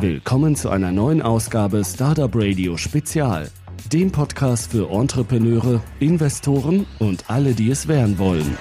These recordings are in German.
Willkommen zu einer neuen Ausgabe Startup Radio Spezial, dem Podcast für Entrepreneure, Investoren und alle, die es werden wollen.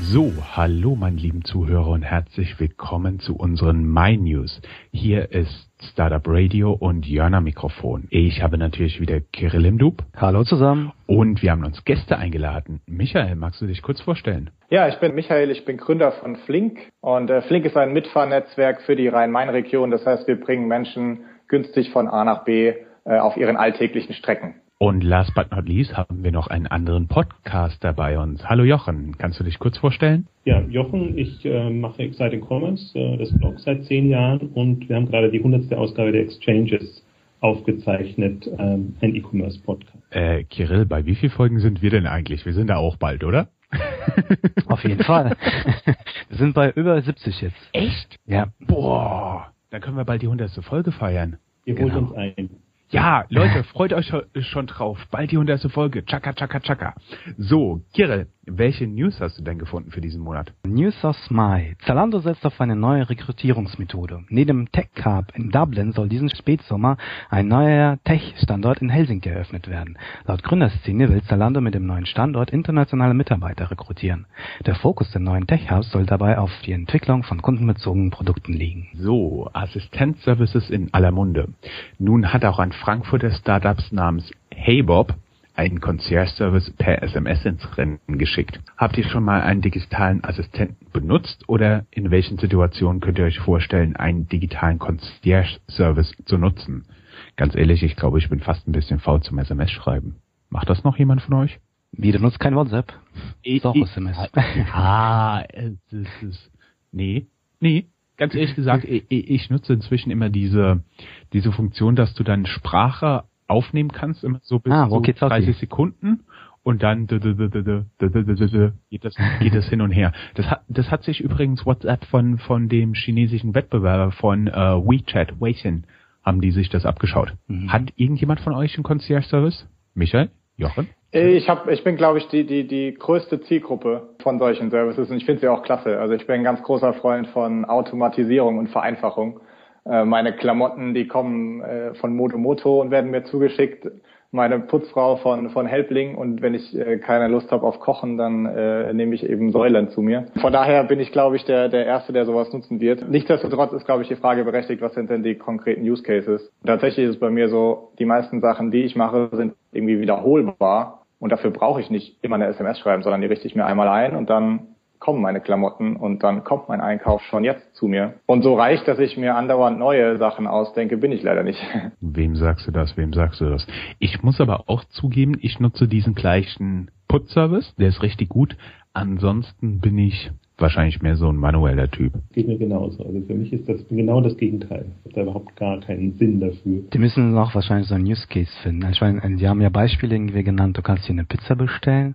So, hallo meine lieben Zuhörer und herzlich willkommen zu unseren My News. Hier ist Startup Radio und Jörner Mikrofon. Ich habe natürlich wieder Kirill im Dub. Hallo zusammen. Und wir haben uns Gäste eingeladen. Michael, magst du dich kurz vorstellen? Ja, ich bin Michael, ich bin Gründer von Flink und äh, Flink ist ein Mitfahrnetzwerk für die Rhein-Main-Region. Das heißt, wir bringen Menschen günstig von A nach B äh, auf ihren alltäglichen Strecken. Und last but not least haben wir noch einen anderen Podcaster bei uns. Hallo Jochen, kannst du dich kurz vorstellen? Ja, Jochen, ich äh, mache Exciting Commerce, äh, das Blog seit zehn Jahren und wir haben gerade die hundertste Ausgabe der Exchanges aufgezeichnet, ähm, ein E-Commerce-Podcast. Äh, Kirill, bei wie vielen Folgen sind wir denn eigentlich? Wir sind da auch bald, oder? Auf jeden Fall. wir sind bei über 70 jetzt. Echt? Ja. Boah, dann können wir bald die hundertste Folge feiern. Ihr holt genau. uns ein. Ja, Leute, freut euch schon drauf. Bald die hundertste Folge. Chaka, chaka, chaka. So, Kirill, welche News hast du denn gefunden für diesen Monat? News aus Mai. Zalando setzt auf eine neue Rekrutierungsmethode. Neben Tech Cup in Dublin soll diesen Spätsommer ein neuer Tech-Standort in Helsinki eröffnet werden. Laut Gründerszene will Zalando mit dem neuen Standort internationale Mitarbeiter rekrutieren. Der Fokus der neuen Tech Hubs soll dabei auf die Entwicklung von kundenbezogenen Produkten liegen. So, Assistenzservices in aller Munde. Nun hat auch ein Frankfurter Startups namens HeyBob einen Concierge-Service per SMS ins Rennen geschickt. Habt ihr schon mal einen digitalen Assistenten benutzt oder in welchen Situationen könnt ihr euch vorstellen, einen digitalen Concierge-Service zu nutzen? Ganz ehrlich, ich glaube, ich bin fast ein bisschen faul zum SMS-Schreiben. Macht das noch jemand von euch? Wie, du nutzt kein WhatsApp? Ich, auch SMS. Ah, das ist, nee, nee, ganz ehrlich gesagt, ich, ich, nutze inzwischen immer diese, diese Funktion, dass du dann Sprache aufnehmen kannst, immer so bis ah, so 30 Sekunden und dann geht das, geht das hin und her. Das hat, das hat sich übrigens WhatsApp von, von dem chinesischen Wettbewerber von äh, WeChat, Weixin, haben die sich das abgeschaut. Mhm. Hat irgendjemand von euch einen Concierge-Service? Michael? Jochen? Ich hab, ich bin, glaube ich, die, die, die größte Zielgruppe von solchen Services und ich finde sie auch klasse. Also ich bin ein ganz großer Freund von Automatisierung und Vereinfachung. Äh, meine Klamotten, die kommen äh, von Moto und werden mir zugeschickt. Meine Putzfrau von, von Helpling und wenn ich äh, keine Lust habe auf Kochen, dann äh, nehme ich eben Säulen zu mir. Von daher bin ich, glaube ich, der, der Erste, der sowas nutzen wird. Nichtsdestotrotz ist, glaube ich, die Frage berechtigt, was sind denn die konkreten Use Cases? Tatsächlich ist es bei mir so, die meisten Sachen, die ich mache, sind irgendwie wiederholbar und dafür brauche ich nicht immer eine SMS schreiben, sondern die richte ich mir einmal ein und dann kommen meine Klamotten und dann kommt mein Einkauf schon jetzt zu mir. Und so reich, dass ich mir andauernd neue Sachen ausdenke, bin ich leider nicht. Wem sagst du das? Wem sagst du das? Ich muss aber auch zugeben, ich nutze diesen gleichen Putzservice. Der ist richtig gut. Ansonsten bin ich wahrscheinlich mehr so ein manueller Typ. Geht mir genauso. Also für mich ist das genau das Gegenteil. Ich habe da überhaupt gar keinen Sinn dafür. Die müssen auch wahrscheinlich so ein Use Case finden. Ich meine, die haben ja Beispiele irgendwie genannt, du kannst dir eine Pizza bestellen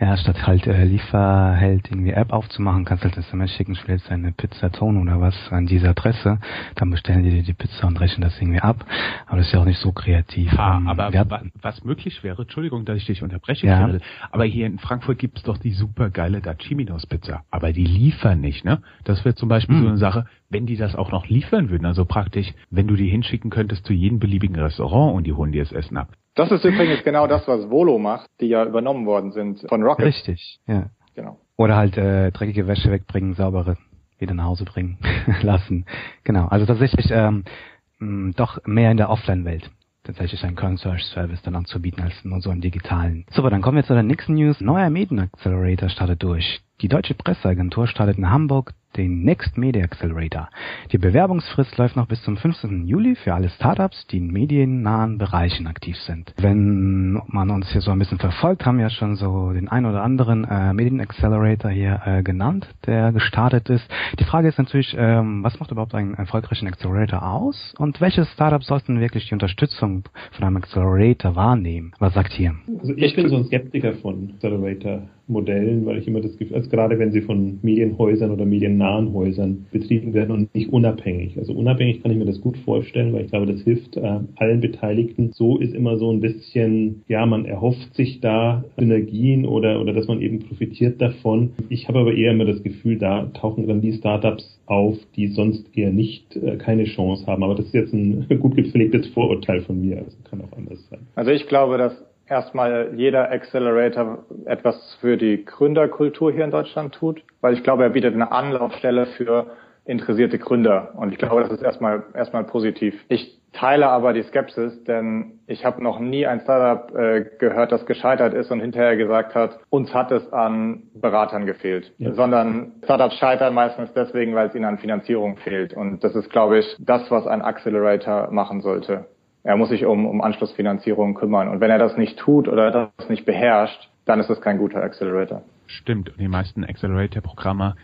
ja, statt halt äh, Lieferheld irgendwie App aufzumachen, kannst halt SMS schicken, ich will jetzt eine Pizzaton oder was an diese Adresse, dann bestellen die dir die Pizza und rechnen das irgendwie ab. Aber das ist ja auch nicht so kreativ. Ah, um, aber wa was möglich wäre, Entschuldigung, dass ich dich unterbreche, ja. Kirill, aber hier in Frankfurt gibt's doch die super geile Dachiminos Pizza, aber die liefern nicht, ne? Das wäre zum Beispiel hm. so eine Sache, wenn die das auch noch liefern würden, also praktisch, wenn du die hinschicken könntest zu jedem beliebigen Restaurant und die holen dir das Essen ab. Das ist übrigens genau das, was Volo macht, die ja übernommen worden sind von Rocket. Richtig, ja. Genau. Oder halt äh, dreckige Wäsche wegbringen, saubere wieder nach Hause bringen lassen. Genau. Also tatsächlich ähm, mh, doch mehr in der Offline-Welt tatsächlich einen Concierge-Service dann anzubieten als nur so einen digitalen. Super, dann kommen wir zu der nächsten News. Neuer Medienaccelerator startet durch. Die Deutsche Presseagentur startet in Hamburg den Next Media Accelerator. Die Bewerbungsfrist läuft noch bis zum 15. Juli für alle Startups, die in mediennahen Bereichen aktiv sind. Wenn man uns hier so ein bisschen verfolgt, haben wir ja schon so den ein oder anderen äh, Medien Accelerator hier äh, genannt, der gestartet ist. Die Frage ist natürlich, ähm, was macht überhaupt einen erfolgreichen Accelerator aus und welche Startups sollten wirklich die Unterstützung von einem Accelerator wahrnehmen? Was sagt hier? Also ich bin so ein Skeptiker von Accelerator Modellen, weil ich immer das Gefühl, also gerade wenn sie von Medienhäusern oder mediennahen Häusern betrieben werden und nicht unabhängig. Also unabhängig kann ich mir das gut vorstellen, weil ich glaube, das hilft äh, allen Beteiligten. So ist immer so ein bisschen, ja, man erhofft sich da Synergien oder, oder dass man eben profitiert davon. Ich habe aber eher immer das Gefühl, da tauchen dann die Startups auf, die sonst eher nicht äh, keine Chance haben. Aber das ist jetzt ein gut gepflegtes Vorurteil von mir. Also kann auch anders sein. Also ich glaube, dass erstmal jeder Accelerator etwas für die Gründerkultur hier in Deutschland tut, weil ich glaube, er bietet eine Anlaufstelle für interessierte Gründer. Und ich glaube, das ist erstmal erstmal positiv. Ich teile aber die Skepsis, denn ich habe noch nie ein Startup äh, gehört, das gescheitert ist und hinterher gesagt hat, uns hat es an Beratern gefehlt, ja. sondern Startups scheitern meistens deswegen, weil es ihnen an Finanzierung fehlt. Und das ist, glaube ich, das, was ein Accelerator machen sollte. Er muss sich um, um Anschlussfinanzierung kümmern. Und wenn er das nicht tut oder das nicht beherrscht, dann ist es kein guter Accelerator. Stimmt. Und die meisten Accelerator-Programme,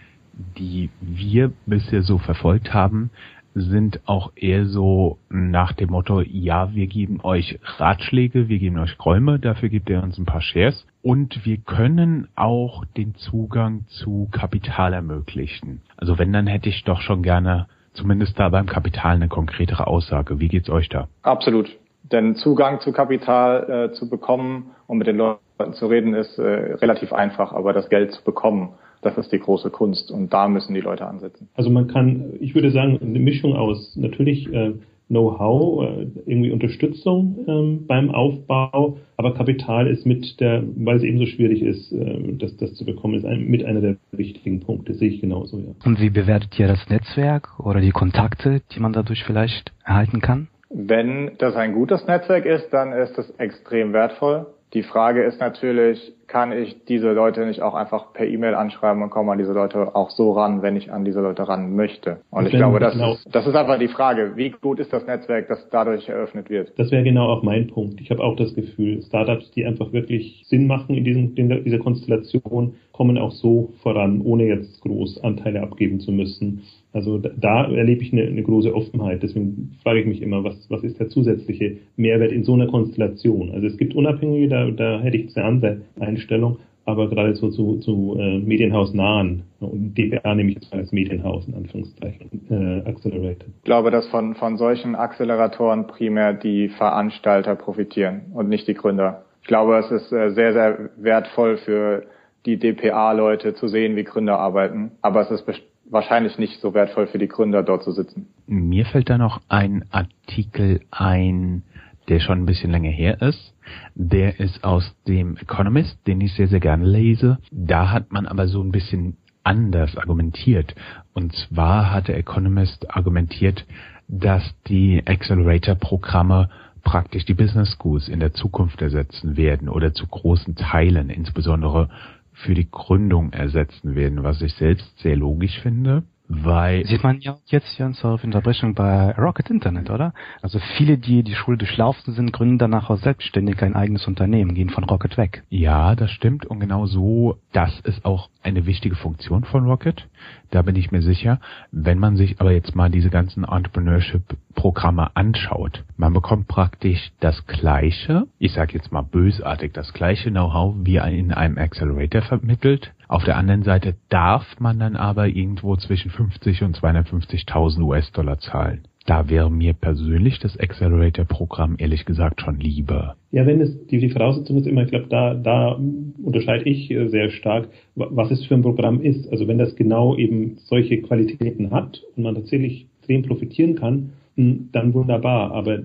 die wir bisher so verfolgt haben, sind auch eher so nach dem Motto, ja, wir geben euch Ratschläge, wir geben euch Räume, dafür gibt ihr uns ein paar Shares und wir können auch den Zugang zu Kapital ermöglichen. Also wenn, dann hätte ich doch schon gerne zumindest da beim Kapital eine konkretere Aussage. Wie geht's euch da? Absolut. Denn Zugang zu Kapital äh, zu bekommen und mit den Leuten zu reden ist äh, relativ einfach, aber das Geld zu bekommen, das ist die große Kunst und da müssen die Leute ansetzen. Also man kann, ich würde sagen, eine Mischung aus natürlich äh, Know-how, äh, irgendwie Unterstützung ähm, beim Aufbau, aber Kapital ist mit der, weil es eben so schwierig ist, äh, das, das zu bekommen, ist ein, mit einer der wichtigen Punkte, sehe ich genauso, ja. Und wie bewertet ihr das Netzwerk oder die Kontakte, die man dadurch vielleicht erhalten kann? Wenn das ein gutes Netzwerk ist, dann ist es extrem wertvoll. Die Frage ist natürlich, kann ich diese Leute nicht auch einfach per E-Mail anschreiben und komme an diese Leute auch so ran, wenn ich an diese Leute ran möchte? Und ich glaube, das, genau. ist, das ist einfach die Frage, wie gut ist das Netzwerk, das dadurch eröffnet wird? Das wäre genau auch mein Punkt. Ich habe auch das Gefühl, Startups, die einfach wirklich Sinn machen in, diesem, in dieser Konstellation, kommen auch so voran, ohne jetzt groß Anteile abgeben zu müssen. Also da, da erlebe ich eine, eine, große Offenheit. Deswegen frage ich mich immer, was, was ist der zusätzliche Mehrwert in so einer Konstellation? Also es gibt Unabhängige, da, da hätte ich eine andere Einstellung, aber gerade so zu, zu äh, Medienhausnahen und DPA nehme ich jetzt mal als Medienhaus in Anführungszeichen äh, Accelerator. Ich glaube, dass von, von solchen Acceleratoren primär die Veranstalter profitieren und nicht die Gründer. Ich glaube, es ist äh, sehr, sehr wertvoll für die DPA-Leute zu sehen, wie Gründer arbeiten, aber es ist wahrscheinlich nicht so wertvoll für die Gründer dort zu sitzen. Mir fällt da noch ein Artikel ein, der schon ein bisschen länger her ist. Der ist aus dem Economist, den ich sehr, sehr gerne lese. Da hat man aber so ein bisschen anders argumentiert. Und zwar hat der Economist argumentiert, dass die Accelerator-Programme praktisch die Business Schools in der Zukunft ersetzen werden oder zu großen Teilen, insbesondere für die Gründung ersetzen werden, was ich selbst sehr logisch finde. Weil Sieht man ja jetzt hier auf Unterbrechung bei Rocket Internet, oder? Also viele, die die Schule durchlaufen sind, gründen danach auch selbstständig ein eigenes Unternehmen, gehen von Rocket weg. Ja, das stimmt. Und genau so, das ist auch eine wichtige Funktion von Rocket. Da bin ich mir sicher. Wenn man sich aber jetzt mal diese ganzen Entrepreneurship-Programme anschaut, man bekommt praktisch das gleiche, ich sage jetzt mal bösartig, das gleiche Know-how wie in einem Accelerator vermittelt. Auf der anderen Seite darf man dann aber irgendwo zwischen 50 und 250.000 US-Dollar zahlen. Da wäre mir persönlich das Accelerator-Programm ehrlich gesagt schon lieber. Ja, wenn es die, die Voraussetzung ist immer, ich glaube, da, da unterscheide ich äh, sehr stark, was es für ein Programm ist. Also wenn das genau eben solche Qualitäten hat und man tatsächlich extrem profitieren kann, hm, dann wunderbar. Aber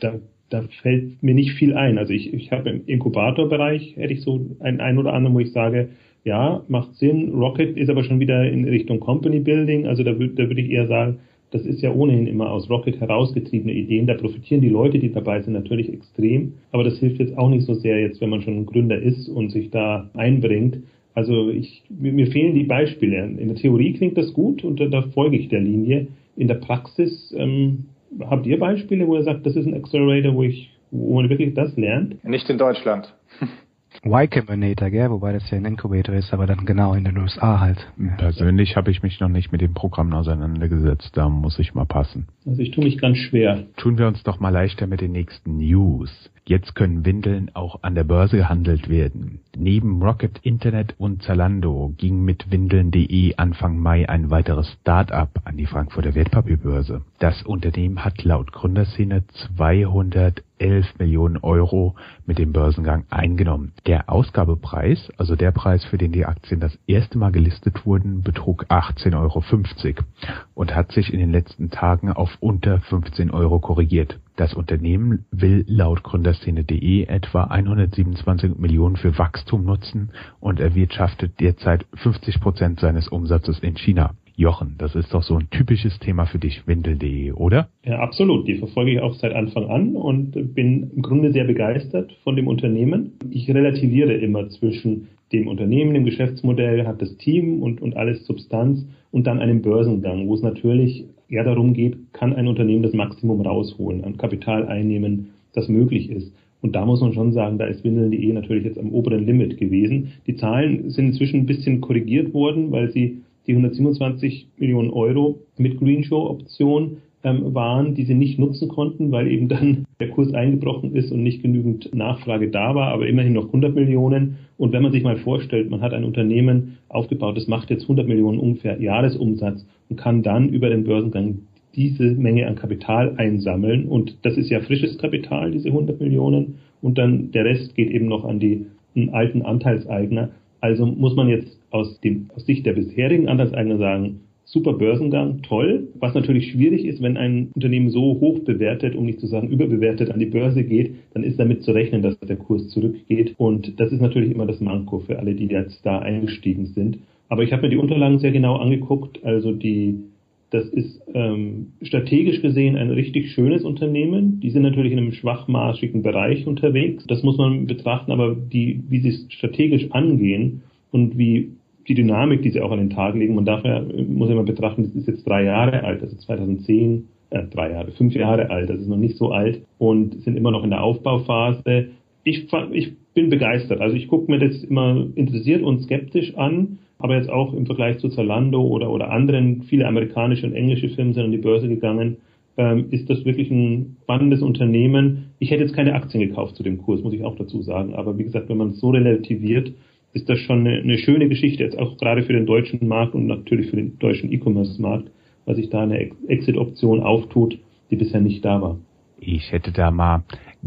da, da fällt mir nicht viel ein. Also ich, ich habe im Inkubatorbereich hätte ich so ein, ein oder andere, wo ich sage, ja, macht Sinn. Rocket ist aber schon wieder in Richtung Company Building. Also da, da würde ich eher sagen, das ist ja ohnehin immer aus Rocket herausgetriebene Ideen. Da profitieren die Leute, die dabei sind, natürlich extrem. Aber das hilft jetzt auch nicht so sehr jetzt, wenn man schon ein Gründer ist und sich da einbringt. Also ich, mir fehlen die Beispiele. In der Theorie klingt das gut und da, da folge ich der Linie. In der Praxis ähm, habt ihr Beispiele, wo ihr sagt, das ist ein Accelerator, wo ich, wo man wirklich das lernt? Nicht in Deutschland. Y Combinator, gell? Wobei das ja ein Incubator ist, aber dann genau in den USA halt. Persönlich habe ich mich noch nicht mit dem Programm auseinandergesetzt, da muss ich mal passen. Also ich tue mich ganz schwer. Tun wir uns doch mal leichter mit den nächsten News. Jetzt können Windeln auch an der Börse gehandelt werden. Neben Rocket Internet und Zalando ging mit Windeln.de Anfang Mai ein weiteres Start-up an die Frankfurter Wertpapierbörse. Das Unternehmen hat laut Gründerszene 200 11 Millionen Euro mit dem Börsengang eingenommen. Der Ausgabepreis, also der Preis, für den die Aktien das erste Mal gelistet wurden, betrug 18,50 Euro und hat sich in den letzten Tagen auf unter 15 Euro korrigiert. Das Unternehmen will laut Gründerszene.de etwa 127 Millionen für Wachstum nutzen und erwirtschaftet derzeit 50 Prozent seines Umsatzes in China. Jochen, das ist doch so ein typisches Thema für dich, Windel.de, oder? Ja, absolut. Die verfolge ich auch seit Anfang an und bin im Grunde sehr begeistert von dem Unternehmen. Ich relativiere immer zwischen dem Unternehmen, dem Geschäftsmodell, hat das Team und, und alles Substanz und dann einem Börsengang, wo es natürlich eher darum geht, kann ein Unternehmen das Maximum rausholen, an Kapital einnehmen, das möglich ist. Und da muss man schon sagen, da ist Windeln.de natürlich jetzt am oberen Limit gewesen. Die Zahlen sind inzwischen ein bisschen korrigiert worden, weil sie die 127 Millionen Euro mit Greenshow-Option ähm, waren, die sie nicht nutzen konnten, weil eben dann der Kurs eingebrochen ist und nicht genügend Nachfrage da war, aber immerhin noch 100 Millionen. Und wenn man sich mal vorstellt, man hat ein Unternehmen aufgebaut, das macht jetzt 100 Millionen ungefähr Jahresumsatz und kann dann über den Börsengang diese Menge an Kapital einsammeln. Und das ist ja frisches Kapital, diese 100 Millionen. Und dann der Rest geht eben noch an die alten Anteilseigner. Also muss man jetzt aus, dem, aus Sicht der bisherigen Anteilseigner sagen, super Börsengang, toll. Was natürlich schwierig ist, wenn ein Unternehmen so hoch bewertet, um nicht zu sagen überbewertet, an die Börse geht, dann ist damit zu rechnen, dass der Kurs zurückgeht. Und das ist natürlich immer das Manko für alle, die jetzt da eingestiegen sind. Aber ich habe mir die Unterlagen sehr genau angeguckt. Also die, das ist ähm, strategisch gesehen ein richtig schönes Unternehmen. Die sind natürlich in einem schwachmaßigen Bereich unterwegs. Das muss man betrachten, aber die, wie sie es strategisch angehen und wie die Dynamik, die sie auch an den Tag legen. Man darf ja, muss ja mal betrachten, das ist jetzt drei Jahre alt, also 2010, äh, drei Jahre, fünf Jahre alt, das ist noch nicht so alt und sind immer noch in der Aufbauphase. Ich, ich bin begeistert. Also ich gucke mir das immer interessiert und skeptisch an, aber jetzt auch im Vergleich zu Zalando oder, oder anderen, viele amerikanische und englische Firmen sind an die Börse gegangen, ähm, ist das wirklich ein spannendes Unternehmen. Ich hätte jetzt keine Aktien gekauft zu dem Kurs, muss ich auch dazu sagen. Aber wie gesagt, wenn man es so relativiert, ist das schon eine, eine schöne Geschichte, jetzt auch gerade für den deutschen Markt und natürlich für den deutschen E-Commerce-Markt, weil sich da eine Exit-Option auftut, die bisher nicht da war. Ich hätte da mal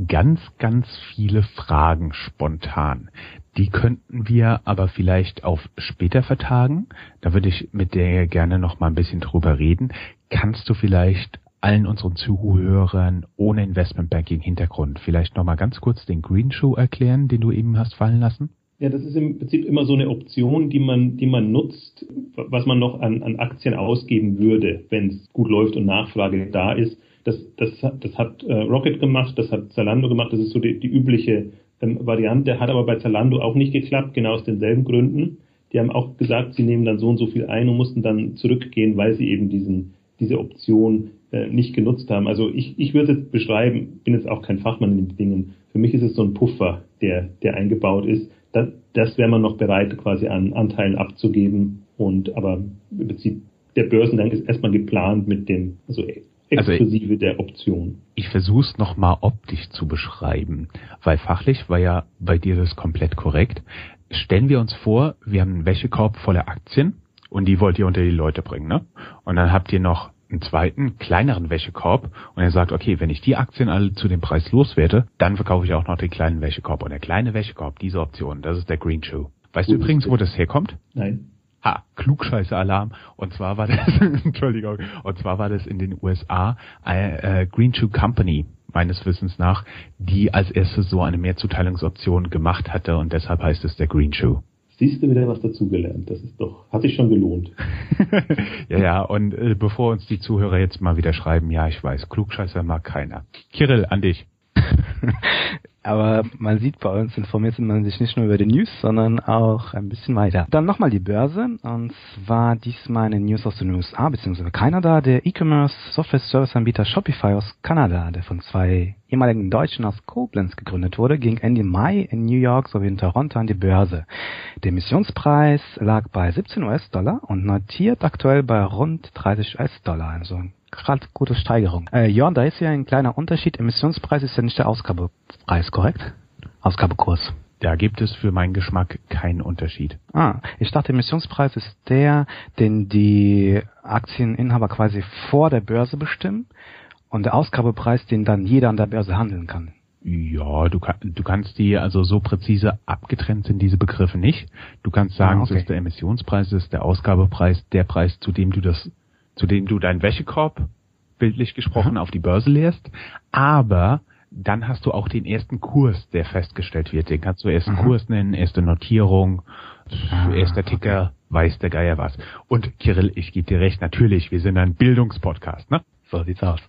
ganz, ganz viele Fragen spontan. Die könnten wir aber vielleicht auf später vertagen. Da würde ich mit dir gerne noch mal ein bisschen drüber reden. Kannst du vielleicht allen unseren Zuhörern ohne Investmentbanking Hintergrund vielleicht noch mal ganz kurz den Green Show erklären, den du eben hast fallen lassen? Ja, das ist im Prinzip immer so eine Option, die man, die man nutzt, was man noch an, an Aktien ausgeben würde, wenn es gut läuft und Nachfrage da ist. Das, das, das hat äh, Rocket gemacht, das hat Zalando gemacht, das ist so die, die übliche ähm, Variante, hat aber bei Zalando auch nicht geklappt, genau aus denselben Gründen. Die haben auch gesagt, sie nehmen dann so und so viel ein und mussten dann zurückgehen, weil sie eben diesen, diese Option äh, nicht genutzt haben. Also ich, ich würde es beschreiben, bin jetzt auch kein Fachmann in den Dingen. Für mich ist es so ein Puffer, der, der eingebaut ist das, das wäre man noch bereit, quasi an Anteilen abzugeben. Und aber im Prinzip der Börsengang ist erstmal geplant mit dem, also, also exklusive also der Option. Ich versuche es nochmal optisch zu beschreiben, weil fachlich war ja bei dir das komplett korrekt. Stellen wir uns vor, wir haben einen Wäschekorb voller Aktien und die wollt ihr unter die Leute bringen, ne? Und dann habt ihr noch einen zweiten, kleineren Wäschekorb und er sagt, okay, wenn ich die Aktien alle zu dem Preis loswerde, dann verkaufe ich auch noch den kleinen Wäschekorb. Und der kleine Wäschekorb, diese Option, das ist der Green Shoe. Weißt du übrigens, wo das herkommt? Nein. Ha, Klugscheiße-Alarm. Und zwar war das, Entschuldigung, und zwar war das in den USA äh, äh, Green Shoe Company, meines Wissens nach, die als erstes so eine Mehrzuteilungsoption gemacht hatte und deshalb heißt es der Green Shoe. Siehst du wieder was dazugelernt? Das ist doch, hat sich schon gelohnt. ja, ja, und äh, bevor uns die Zuhörer jetzt mal wieder schreiben, ja, ich weiß, Klugscheißer mag keiner. Kirill, an dich. Aber man sieht bei uns informiert man sich nicht nur über die News, sondern auch ein bisschen weiter. Dann nochmal die Börse und zwar diesmal eine News aus den USA bzw. Kanada. Der E-Commerce Software Service Anbieter Shopify aus Kanada, der von zwei ehemaligen Deutschen aus Koblenz gegründet wurde, ging Ende Mai in New York sowie in Toronto an die Börse. Der Emissionspreis lag bei 17 US-Dollar und notiert aktuell bei rund 30 US-Dollar, also gerade gute Steigerung. Äh, Jörn, da ist ja ein kleiner Unterschied. Emissionspreis ist ja nicht der Ausgabepreis, korrekt? Ausgabekurs. Da gibt es für meinen Geschmack keinen Unterschied. Ah, ich dachte, Emissionspreis ist der, den die Aktieninhaber quasi vor der Börse bestimmen und der Ausgabepreis, den dann jeder an der Börse handeln kann. Ja, du, kann, du kannst die, also so präzise abgetrennt sind diese Begriffe nicht. Du kannst sagen, ah, okay. es ist der Emissionspreis, es ist der Ausgabepreis, der Preis, zu dem du das zu dem du deinen Wäschekorb, bildlich gesprochen, auf die Börse leerst. Aber dann hast du auch den ersten Kurs, der festgestellt wird. Den kannst du ersten. Kurs nennen, erste Notierung, ah, erster Ticker, weiß der Geier was. Und Kirill, ich gebe dir recht, natürlich, wir sind ein Bildungspodcast, ne? So sieht's aus.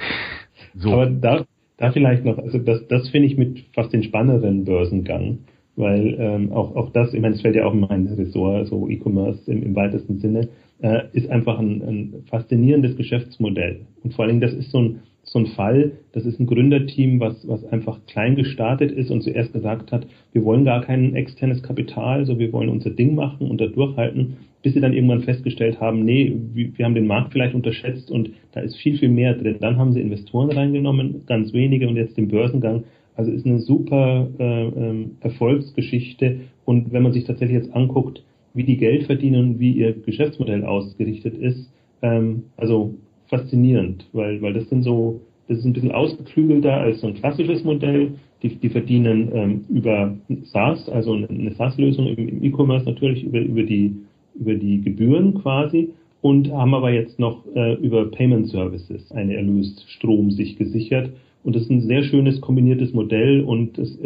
so. Aber da, da vielleicht noch, also das, das finde ich mit fast den spannenderen Börsengang, weil ähm, auch, auch das, ich meine, es fällt ja auch in mein Ressort, so E-Commerce im, im weitesten Sinne, äh, ist einfach ein, ein faszinierendes Geschäftsmodell. Und vor allen Dingen, das ist so ein, so ein Fall, das ist ein Gründerteam, was, was einfach klein gestartet ist und zuerst gesagt hat, wir wollen gar kein externes Kapital, so wir wollen unser Ding machen und da durchhalten, bis sie dann irgendwann festgestellt haben, nee, wir haben den Markt vielleicht unterschätzt und da ist viel, viel mehr drin. Dann haben sie Investoren reingenommen, ganz wenige und jetzt den Börsengang. Also ist eine super äh, ähm, Erfolgsgeschichte und wenn man sich tatsächlich jetzt anguckt, wie die Geld verdienen und wie ihr Geschäftsmodell ausgerichtet ist, ähm, also faszinierend, weil, weil das sind so, das ist ein bisschen ausgeklügelter als so ein klassisches Modell. Die, die verdienen ähm, über SaaS, also eine SaaS-Lösung im E-Commerce natürlich über, über die über die Gebühren quasi und haben aber jetzt noch äh, über Payment Services eine Erlösstrom sich gesichert. Und das ist ein sehr schönes kombiniertes Modell und das,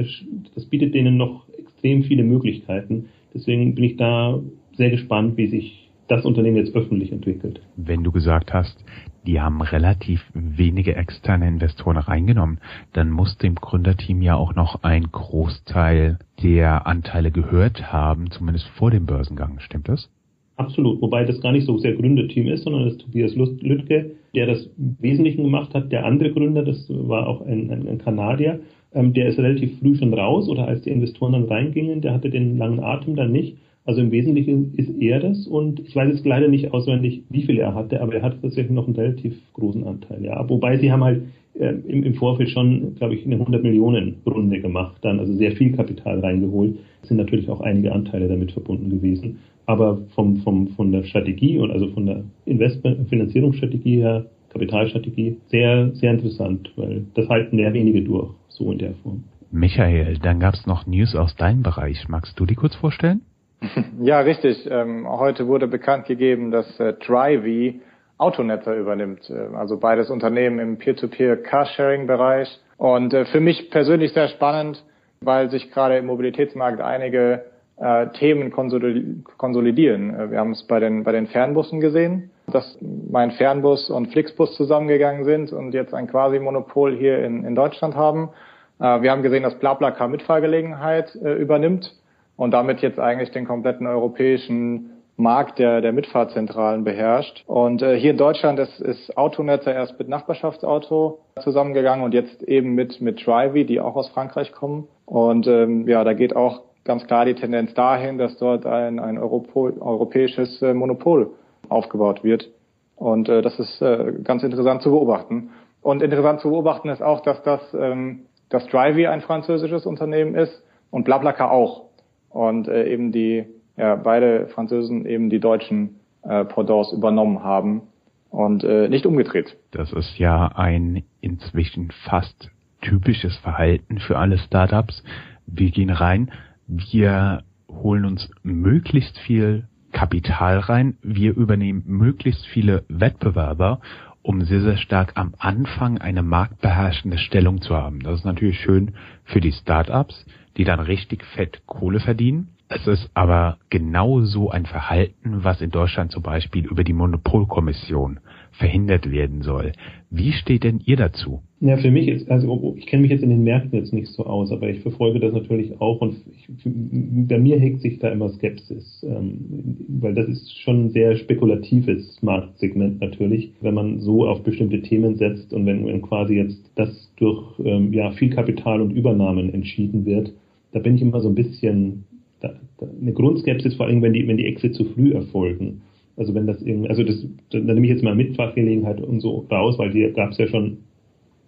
das bietet denen noch extrem viele Möglichkeiten, Deswegen bin ich da sehr gespannt, wie sich das Unternehmen jetzt öffentlich entwickelt. Wenn du gesagt hast, die haben relativ wenige externe Investoren reingenommen, dann muss dem Gründerteam ja auch noch ein Großteil der Anteile gehört haben, zumindest vor dem Börsengang. Stimmt das? Absolut, wobei das gar nicht so sehr Gründerteam ist, sondern das ist Tobias Lüttke, der das Wesentlichen gemacht hat. Der andere Gründer, das war auch ein, ein, ein Kanadier, ähm, der ist relativ früh schon raus oder als die Investoren dann reingingen, der hatte den langen Atem dann nicht. Also im Wesentlichen ist er das und ich weiß jetzt leider nicht auswendig, wie viel er hatte, aber er hat tatsächlich noch einen relativ großen Anteil, ja. Wobei sie haben halt äh, im, im Vorfeld schon, glaube ich, eine 100 Millionen Runde gemacht, dann also sehr viel Kapital reingeholt. Es sind natürlich auch einige Anteile damit verbunden gewesen. Aber vom, vom, von der Strategie und also von der Investment Finanzierungsstrategie her, Kapitalstrategie, sehr, sehr interessant, weil das halten mehr wenige durch so in der Form. Michael, dann gab es noch News aus deinem Bereich. Magst du die kurz vorstellen? Ja, richtig. Ähm, heute wurde bekannt gegeben, dass äh, Drivey Autonetzer übernimmt. Äh, also beides Unternehmen im Peer-to-Peer Carsharing-Bereich. Und äh, für mich persönlich sehr spannend, weil sich gerade im Mobilitätsmarkt einige äh, Themen konsolidieren. Äh, wir haben es bei den, bei den Fernbussen gesehen, dass mein Fernbus und Flixbus zusammengegangen sind und jetzt ein Quasi-Monopol hier in, in Deutschland haben. Äh, wir haben gesehen, dass BlaBlaCar Mitfahrgelegenheit äh, übernimmt und damit jetzt eigentlich den kompletten europäischen Markt der, der Mitfahrzentralen beherrscht. Und äh, hier in Deutschland ist, ist Autonetzer erst mit Nachbarschaftsauto zusammengegangen und jetzt eben mit, mit Drivey, die auch aus Frankreich kommen. Und ähm, ja, da geht auch ganz klar die Tendenz dahin, dass dort ein, ein Europol, europäisches äh, Monopol aufgebaut wird. Und äh, das ist äh, ganz interessant zu beobachten. Und interessant zu beobachten ist auch, dass das ähm, dass Drivey ein französisches Unternehmen ist und BlaBlaCar auch. Und äh, eben die, ja, beide Französen eben die deutschen äh, Pendants übernommen haben und äh, nicht umgedreht. Das ist ja ein inzwischen fast typisches Verhalten für alle Startups. Wir gehen rein, wir holen uns möglichst viel Kapital rein, wir übernehmen möglichst viele Wettbewerber um sehr, sehr stark am Anfang eine marktbeherrschende Stellung zu haben. Das ist natürlich schön für die Startups, die dann richtig fett Kohle verdienen. Es ist aber genauso ein Verhalten, was in Deutschland zum Beispiel über die Monopolkommission verhindert werden soll. Wie steht denn ihr dazu? Ja, für mich ist, also ich kenne mich jetzt in den Märkten jetzt nicht so aus, aber ich verfolge das natürlich auch und ich, bei mir hegt sich da immer Skepsis, ähm, weil das ist schon ein sehr spekulatives Marktsegment natürlich, wenn man so auf bestimmte Themen setzt und wenn, wenn quasi jetzt das durch ähm, ja, viel Kapital und Übernahmen entschieden wird, da bin ich immer so ein bisschen da, da, eine Grundskepsis, vor allem wenn die, wenn die Exit zu früh erfolgen. Also wenn das irgendwie, also das, da nehme ich jetzt mal Mitfachgelegenheit und so raus, weil die gab es ja schon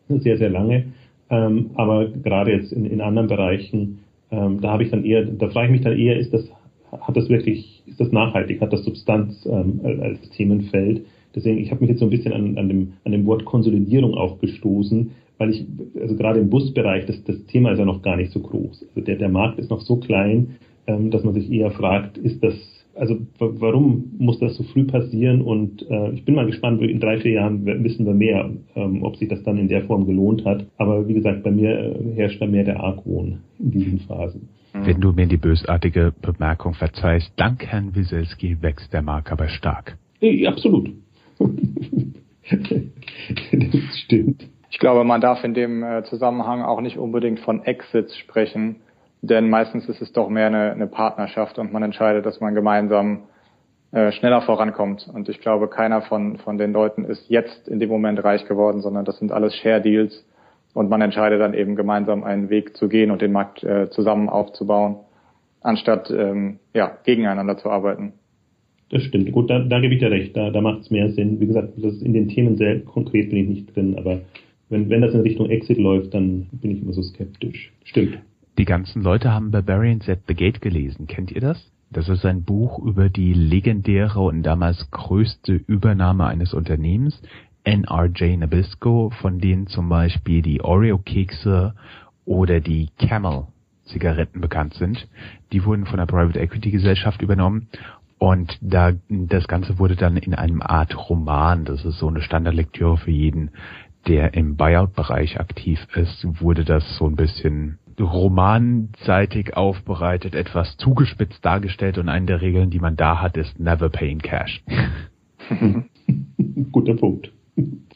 sehr, sehr lange. Ähm, aber gerade jetzt in, in anderen Bereichen, ähm, da habe ich dann eher, da frage ich mich dann eher, ist das, hat das wirklich, ist das nachhaltig, hat das Substanz ähm, als Themenfeld? Deswegen, ich habe mich jetzt so ein bisschen an, an, dem, an dem Wort Konsolidierung auch gestoßen, weil ich, also gerade im Busbereich, das, das Thema ist ja noch gar nicht so groß. Also der, der Markt ist noch so klein, ähm, dass man sich eher fragt, ist das also warum muss das so früh passieren? Und äh, ich bin mal gespannt, in drei, vier Jahren wissen wir mehr, ähm, ob sich das dann in der Form gelohnt hat. Aber wie gesagt, bei mir äh, herrscht da mehr der Argwohn in diesen Phasen. Mhm. Wenn du mir die bösartige Bemerkung verzeihst, dank Herrn Wieselski wächst der Markt aber stark. Ja, absolut. das stimmt. Ich glaube, man darf in dem äh, Zusammenhang auch nicht unbedingt von Exits sprechen denn meistens ist es doch mehr eine, eine Partnerschaft und man entscheidet, dass man gemeinsam äh, schneller vorankommt. Und ich glaube, keiner von, von den Leuten ist jetzt in dem Moment reich geworden, sondern das sind alles Share-Deals und man entscheidet dann eben gemeinsam einen Weg zu gehen und den Markt äh, zusammen aufzubauen, anstatt ähm, ja, gegeneinander zu arbeiten. Das stimmt. Gut, da, da gebe ich dir recht. Da, da macht es mehr Sinn. Wie gesagt, das in den Themen sehr konkret bin ich nicht drin, aber wenn, wenn das in Richtung Exit läuft, dann bin ich immer so skeptisch. Stimmt. Die ganzen Leute haben Barbarians at the Gate gelesen. Kennt ihr das? Das ist ein Buch über die legendäre und damals größte Übernahme eines Unternehmens, NRJ Nabisco, von denen zum Beispiel die Oreo-Kekse oder die Camel Zigaretten bekannt sind. Die wurden von der Private Equity Gesellschaft übernommen und da, das Ganze wurde dann in einem Art Roman, das ist so eine Standardlektüre für jeden, der im Buyout-Bereich aktiv ist, wurde das so ein bisschen romanseitig aufbereitet, etwas zugespitzt dargestellt und eine der Regeln, die man da hat, ist never pay in cash. Guter Punkt.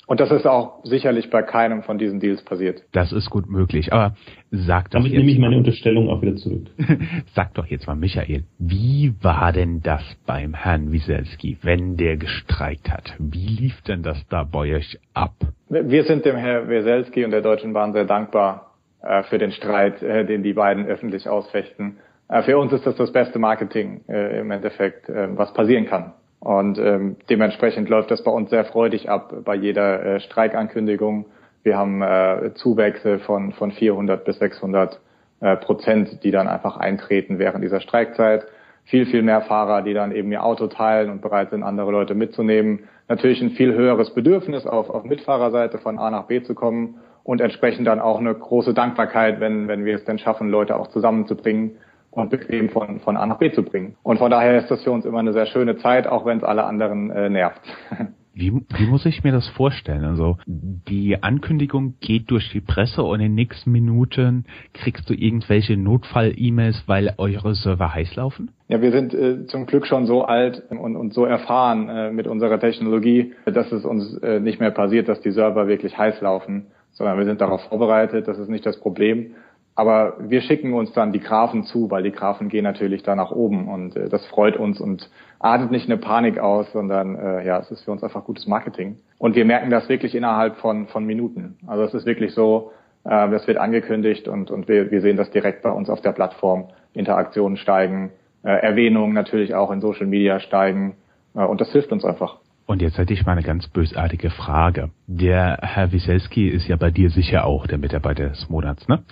Und das ist auch sicherlich bei keinem von diesen Deals passiert. Das ist gut möglich. Aber sag doch Damit jetzt nehme ich meine Unterstellung auch wieder zurück. sag doch jetzt mal, Michael, wie war denn das beim Herrn Wieselski, wenn der gestreikt hat? Wie lief denn das da bei euch ab? Wir sind dem Herrn Wieselski und der Deutschen Bahn sehr dankbar, äh, für den Streit, äh, den die beiden öffentlich ausfechten. Äh, für uns ist das das beste Marketing im Endeffekt, was passieren kann. Und ähm, dementsprechend läuft das bei uns sehr freudig ab bei jeder äh, Streikankündigung. Wir haben äh, Zuwächse von, von 400 bis 600 äh, Prozent, die dann einfach eintreten während dieser Streikzeit. Viel, viel mehr Fahrer, die dann eben ihr Auto teilen und bereit sind, andere Leute mitzunehmen. Natürlich ein viel höheres Bedürfnis auf, auf Mitfahrerseite von A nach B zu kommen und entsprechend dann auch eine große Dankbarkeit, wenn, wenn wir es denn schaffen, Leute auch zusammenzubringen und bequem von, von A nach B zu bringen. Und von daher ist das für uns immer eine sehr schöne Zeit, auch wenn es alle anderen äh, nervt. Wie, wie muss ich mir das vorstellen? Also die Ankündigung geht durch die Presse und in nächsten Minuten kriegst du irgendwelche Notfall-E-Mails, weil eure Server heiß laufen? Ja, wir sind äh, zum Glück schon so alt und, und so erfahren äh, mit unserer Technologie, dass es uns äh, nicht mehr passiert, dass die Server wirklich heiß laufen sondern wir sind darauf vorbereitet, das ist nicht das Problem. Aber wir schicken uns dann die Graphen zu, weil die Graphen gehen natürlich da nach oben und äh, das freut uns und artet nicht eine Panik aus, sondern äh, ja, es ist für uns einfach gutes Marketing. Und wir merken das wirklich innerhalb von, von Minuten. Also es ist wirklich so, äh, das wird angekündigt und, und wir, wir sehen das direkt bei uns auf der Plattform. Interaktionen steigen, äh, Erwähnungen natürlich auch in Social Media steigen äh, und das hilft uns einfach. Und jetzt hätte ich mal eine ganz bösartige Frage. Der Herr Wieselski ist ja bei dir sicher auch der Mitarbeiter des Monats, ne?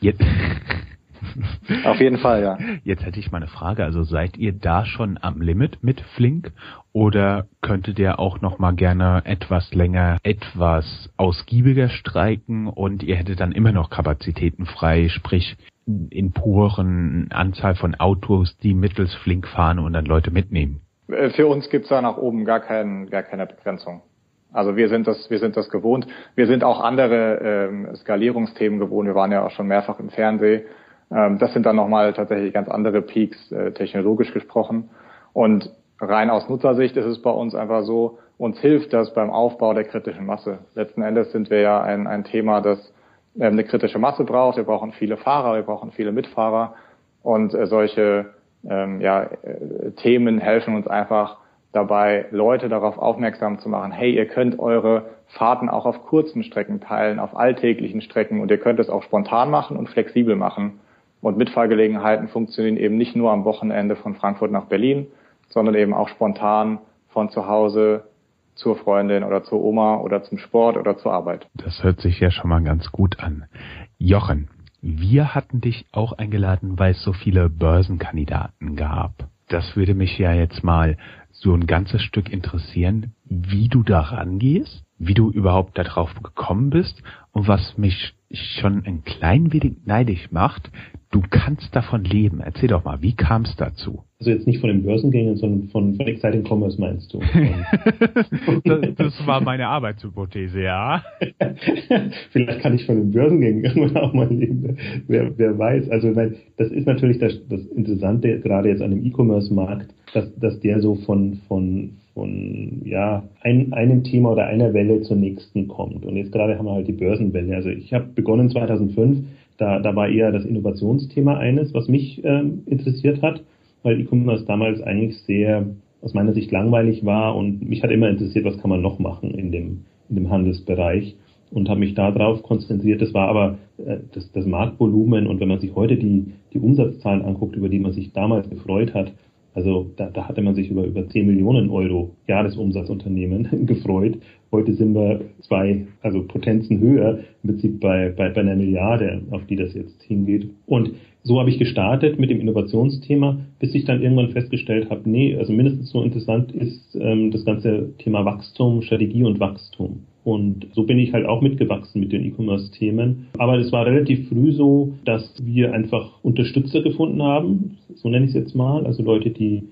Jetzt Auf jeden Fall, ja. Jetzt hätte ich mal eine Frage. Also seid ihr da schon am Limit mit Flink oder könnte der auch noch mal gerne etwas länger, etwas ausgiebiger streiken und ihr hättet dann immer noch Kapazitäten frei, sprich in puren Anzahl von Autos, die mittels Flink fahren und dann Leute mitnehmen? Äh, für uns gibt's da nach oben gar, kein, gar keine Begrenzung. Also wir sind das, wir sind das gewohnt. Wir sind auch andere ähm, Skalierungsthemen gewohnt. Wir waren ja auch schon mehrfach im Fernsehen. Ähm, das sind dann nochmal tatsächlich ganz andere Peaks, äh, technologisch gesprochen. Und rein aus Nutzersicht ist es bei uns einfach so, uns hilft das beim Aufbau der kritischen Masse. Letzten Endes sind wir ja ein, ein Thema, das ähm, eine kritische Masse braucht. Wir brauchen viele Fahrer, wir brauchen viele Mitfahrer und äh, solche ähm, ja, äh, Themen helfen uns einfach dabei, Leute darauf aufmerksam zu machen, hey, ihr könnt eure Fahrten auch auf kurzen Strecken teilen, auf alltäglichen Strecken und ihr könnt es auch spontan machen und flexibel machen. Und Mitfahrgelegenheiten funktionieren eben nicht nur am Wochenende von Frankfurt nach Berlin, sondern eben auch spontan von zu Hause zur Freundin oder zur Oma oder zum Sport oder zur Arbeit. Das hört sich ja schon mal ganz gut an. Jochen, wir hatten dich auch eingeladen, weil es so viele Börsenkandidaten gab. Das würde mich ja jetzt mal so ein ganzes Stück interessieren, wie du da rangehst, wie du überhaupt darauf gekommen bist und was mich schon ein klein wenig neidisch macht, du kannst davon leben. Erzähl doch mal, wie kam es dazu? Also jetzt nicht von den Börsengängen, sondern von, von Exciting Commerce meinst du? das, das, war meine Arbeitshypothese, ja. Vielleicht kann ich von den Börsengängen irgendwann auch mal leben. Wer, wer weiß. Also weil das ist natürlich das, das Interessante, gerade jetzt an dem E-Commerce-Markt, dass, dass der so von, von, von ja, ein, einem Thema oder einer Welle zur nächsten kommt. Und jetzt gerade haben wir halt die Börsenwelle. Also ich habe begonnen 2005, da, da war eher das Innovationsthema eines, was mich ähm, interessiert hat, weil E-Commerce damals eigentlich sehr aus meiner Sicht langweilig war und mich hat immer interessiert, was kann man noch machen in dem, in dem Handelsbereich und habe mich darauf konzentriert. Das war aber äh, das, das Marktvolumen und wenn man sich heute die, die Umsatzzahlen anguckt, über die man sich damals gefreut hat, also da, da hatte man sich über, über 10 Millionen Euro Jahresumsatzunternehmen gefreut. Heute sind wir zwei, also Potenzen höher, im Prinzip bei, bei, bei einer Milliarde, auf die das jetzt hingeht. Und so habe ich gestartet mit dem Innovationsthema, bis ich dann irgendwann festgestellt habe, nee, also mindestens so interessant ist ähm, das ganze Thema Wachstum, Strategie und Wachstum. Und so bin ich halt auch mitgewachsen mit den E-Commerce-Themen. Aber es war relativ früh so, dass wir einfach Unterstützer gefunden haben, so nenne ich es jetzt mal, also Leute, die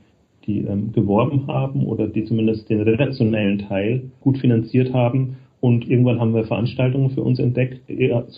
die ähm, geworben haben oder die zumindest den redaktionellen Teil gut finanziert haben. Und irgendwann haben wir Veranstaltungen für uns entdeckt,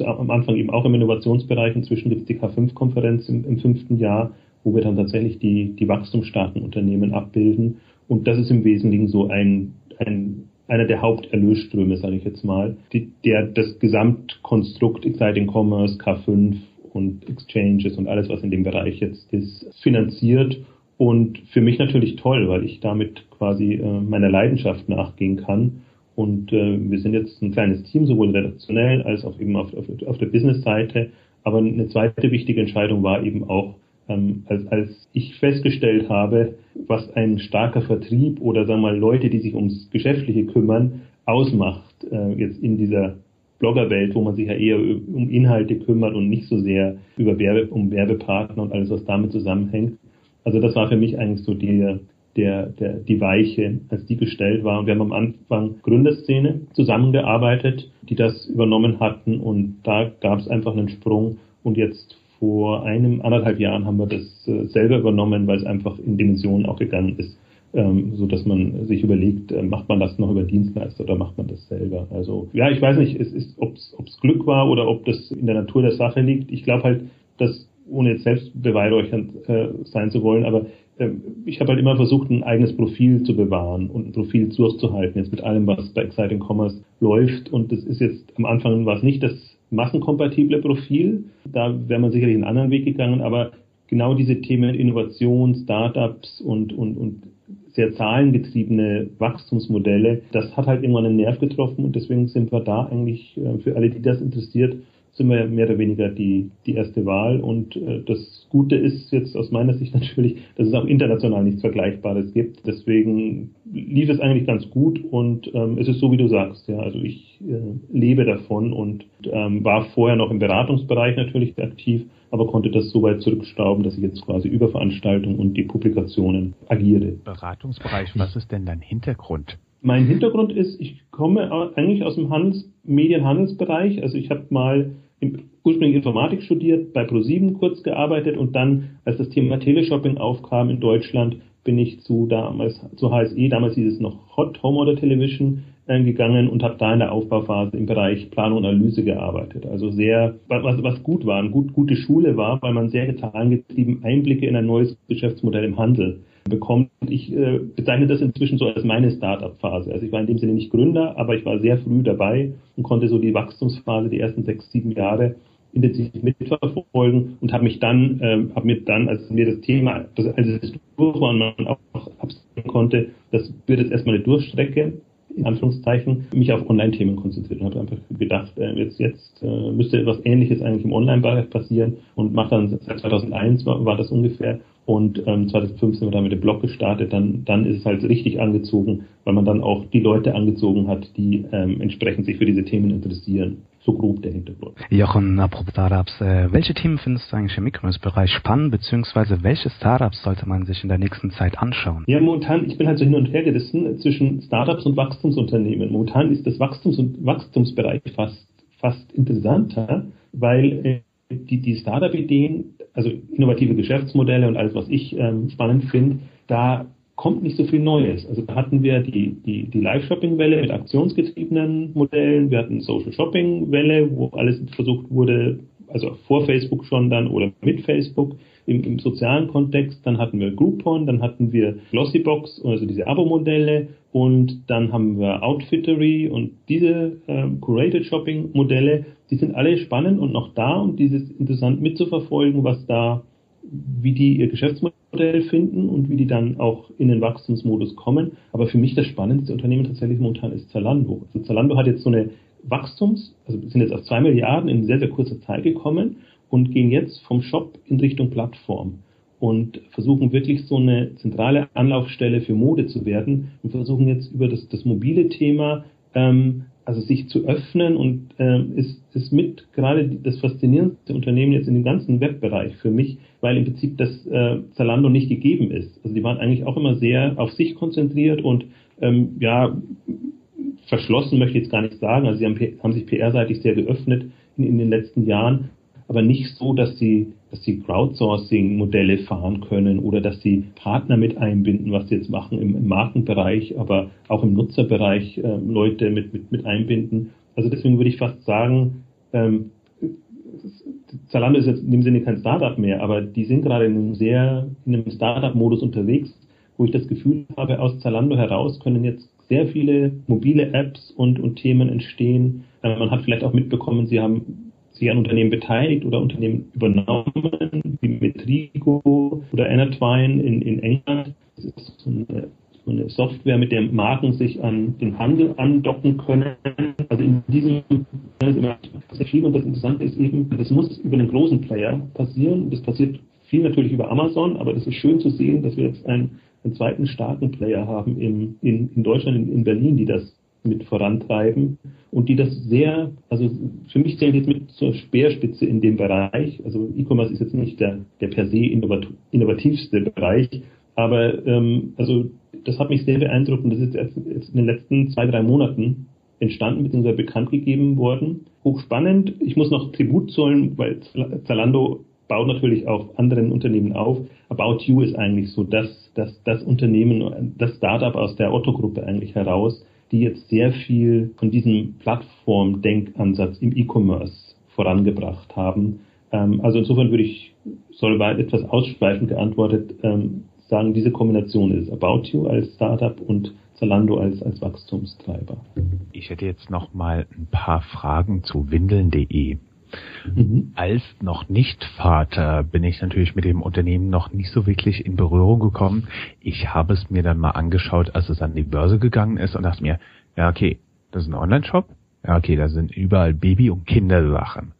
am Anfang eben auch im Innovationsbereich. Inzwischen gibt es die K5-Konferenz im, im, fünften Jahr, wo wir dann tatsächlich die, die wachstumsstarken Unternehmen abbilden. Und das ist im Wesentlichen so ein, ein einer der Haupterlösströme, sage ich jetzt mal, die, der das Gesamtkonstrukt Exciting Commerce, K5 und Exchanges und alles, was in dem Bereich jetzt ist, finanziert. Und für mich natürlich toll, weil ich damit quasi äh, meiner Leidenschaft nachgehen kann. Und äh, wir sind jetzt ein kleines Team, sowohl redaktionell als auch eben auf, auf, auf der Business-Seite. Aber eine zweite wichtige Entscheidung war eben auch, ähm, als, als ich festgestellt habe, was ein starker Vertrieb oder sagen wir mal Leute, die sich ums Geschäftliche kümmern, ausmacht, äh, jetzt in dieser Bloggerwelt, wo man sich ja eher um Inhalte kümmert und nicht so sehr über Werbe, um Werbepartner und alles, was damit zusammenhängt. Also das war für mich eigentlich so die, der, der, die Weiche, als die gestellt war. Und wir haben am Anfang Gründerszene zusammengearbeitet, die das übernommen hatten und da gab es einfach einen Sprung und jetzt vor einem, anderthalb Jahren haben wir das äh, selber übernommen, weil es einfach in Dimensionen auch gegangen ist, ähm, so dass man sich überlegt, äh, macht man das noch über Dienstleister oder macht man das selber? Also ja, ich weiß nicht, es ist, ob es Glück war oder ob das in der Natur der Sache liegt. Ich glaube halt, dass ohne jetzt selbst beweihräuchernd äh, sein zu wollen, aber äh, ich habe halt immer versucht, ein eigenes Profil zu bewahren und ein Profil durchzuhalten, jetzt mit allem, was bei Exciting Commerce läuft. Und das ist jetzt am Anfang war es nicht das massenkompatible Profil. Da wäre man sicherlich einen anderen Weg gegangen, aber genau diese Themen Innovation, Startups und, und, und sehr zahlengetriebene Wachstumsmodelle, das hat halt irgendwann einen Nerv getroffen und deswegen sind wir da eigentlich äh, für alle, die das interessiert, sind wir mehr oder weniger die, die erste Wahl. Und äh, das Gute ist jetzt aus meiner Sicht natürlich, dass es auch international nichts Vergleichbares gibt. Deswegen lief es eigentlich ganz gut und ähm, es ist so, wie du sagst. Ja, also ich äh, lebe davon und ähm, war vorher noch im Beratungsbereich natürlich aktiv, aber konnte das so weit zurückstauben, dass ich jetzt quasi über Veranstaltungen und die Publikationen agiere. Beratungsbereich, was ist denn dein Hintergrund? Mein Hintergrund ist, ich komme eigentlich aus dem Handels, Medienhandelsbereich. Also ich habe mal ursprünglich Informatik studiert, bei ProSieben kurz gearbeitet und dann, als das Thema Teleshopping aufkam in Deutschland, bin ich zu damals zu HSE, damals hieß es noch Hot Home Order Television, äh, gegangen und habe da in der Aufbauphase im Bereich Planung und Analyse gearbeitet. Also sehr, was, was gut war, eine gut, gute Schule war, weil man sehr zahlengetrieben Einblicke in ein neues Geschäftsmodell im Handel bekommt. Ich äh, bezeichne das inzwischen so als meine Startup-Phase. Also ich war in dem Sinne nicht Gründer, aber ich war sehr früh dabei und konnte so die Wachstumsphase, die ersten sechs, sieben Jahre intensiv mitverfolgen und habe mich dann, ähm, habe mir dann, als mir das Thema, das, als es durch war und man auch absehen konnte, das wird jetzt erstmal eine Durchstrecke, in Anführungszeichen, mich auf Online-Themen konzentriert und habe einfach gedacht, äh, jetzt, jetzt äh, müsste etwas Ähnliches eigentlich im Online-Bereich passieren und mache dann seit 2001 war, war das ungefähr und ähm, 2015 sind wir dann mit dem Blog gestartet, dann, dann ist es halt richtig angezogen, weil man dann auch die Leute angezogen hat, die ähm, entsprechend sich für diese Themen interessieren. So grob der Hintergrund. Jochen, apropos Startups, äh, welche Themen findest du eigentlich im E-Commerce-Bereich spannend, beziehungsweise welche Startups sollte man sich in der nächsten Zeit anschauen? Ja, momentan, ich bin halt so hin und her gerissen zwischen Startups und Wachstumsunternehmen. Momentan ist das Wachstums- und Wachstumsbereich fast, fast interessanter, weil äh, die, die Startup-Ideen, also innovative Geschäftsmodelle und alles, was ich ähm, spannend finde, da kommt nicht so viel Neues. Also da hatten wir die, die, die Live-Shopping-Welle mit aktionsgetriebenen Modellen, wir hatten Social-Shopping-Welle, wo alles versucht wurde, also vor Facebook schon dann oder mit Facebook im, im sozialen Kontext. Dann hatten wir Groupon, dann hatten wir Glossybox, also diese Abo-Modelle und dann haben wir Outfittery und diese ähm, Curated Shopping Modelle, die sind alle spannend und noch da und dieses interessant mitzuverfolgen, was da, wie die ihr Geschäftsmodell finden und wie die dann auch in den Wachstumsmodus kommen. Aber für mich das spannendste Unternehmen tatsächlich momentan ist Zalando. Also Zalando hat jetzt so eine Wachstums, also sind jetzt auf zwei Milliarden in sehr, sehr kurzer Zeit gekommen und gehen jetzt vom Shop in Richtung Plattform und versuchen wirklich so eine zentrale Anlaufstelle für Mode zu werden und versuchen jetzt über das, das mobile Thema ähm, also sich zu öffnen und ähm, ist, ist mit gerade das faszinierendste Unternehmen jetzt in dem ganzen Webbereich für mich, weil im Prinzip das äh, Zalando nicht gegeben ist. Also die waren eigentlich auch immer sehr auf sich konzentriert und ähm, ja verschlossen möchte ich jetzt gar nicht sagen. Also sie haben, haben sich PR-seitig sehr geöffnet in, in den letzten Jahren, aber nicht so, dass sie, dass sie Crowdsourcing-Modelle fahren können oder dass sie Partner mit einbinden, was sie jetzt machen im, im Markenbereich, aber auch im Nutzerbereich äh, Leute mit, mit, mit einbinden. Also deswegen würde ich fast sagen, ähm, Zalando ist jetzt in dem Sinne kein Startup mehr, aber die sind gerade in einem sehr, in einem Startup-Modus unterwegs, wo ich das Gefühl habe, aus Zalando heraus können jetzt sehr viele mobile Apps und, und Themen entstehen. Äh, man hat vielleicht auch mitbekommen, sie haben sich an Unternehmen beteiligt oder Unternehmen übernommen, wie Metrigo oder Enertwine in, in England. Das ist so eine, so eine Software, mit der Marken sich an den Handel andocken können. Also in diesem das ist immer viel und das Interessante ist eben, das muss über einen großen Player passieren. Das passiert viel natürlich über Amazon, aber das ist schön zu sehen, dass wir jetzt einen, einen zweiten starken Player haben in, in, in Deutschland, in, in Berlin, die das mit vorantreiben und die das sehr, also für mich zählt jetzt mit zur Speerspitze in dem Bereich. Also E-Commerce ist jetzt nicht der, der per se innovativste Bereich, aber ähm, also das hat mich sehr beeindruckt und das ist jetzt, in den letzten zwei, drei Monaten entstanden bzw. bekannt gegeben worden. Hochspannend. Ich muss noch Tribut zollen, weil Zalando baut natürlich auf anderen Unternehmen auf. About You ist eigentlich so das, das, das Unternehmen, das Startup aus der Otto-Gruppe eigentlich heraus, die jetzt sehr viel von diesem Plattform-Denkansatz im E-Commerce vorangebracht haben. Ähm, also insofern würde ich, soll weit etwas ausschweifend geantwortet, ähm, sagen, diese Kombination ist About You als Startup und Zalando als, als Wachstumstreiber. Ich hätte jetzt noch mal ein paar Fragen zu windeln.de. Mhm. Als noch nicht Vater bin ich natürlich mit dem Unternehmen noch nicht so wirklich in Berührung gekommen. Ich habe es mir dann mal angeschaut, als es an die Börse gegangen ist und dachte mir, ja okay, das ist ein Online-Shop. Ja okay, da sind überall Baby- und Kindersachen.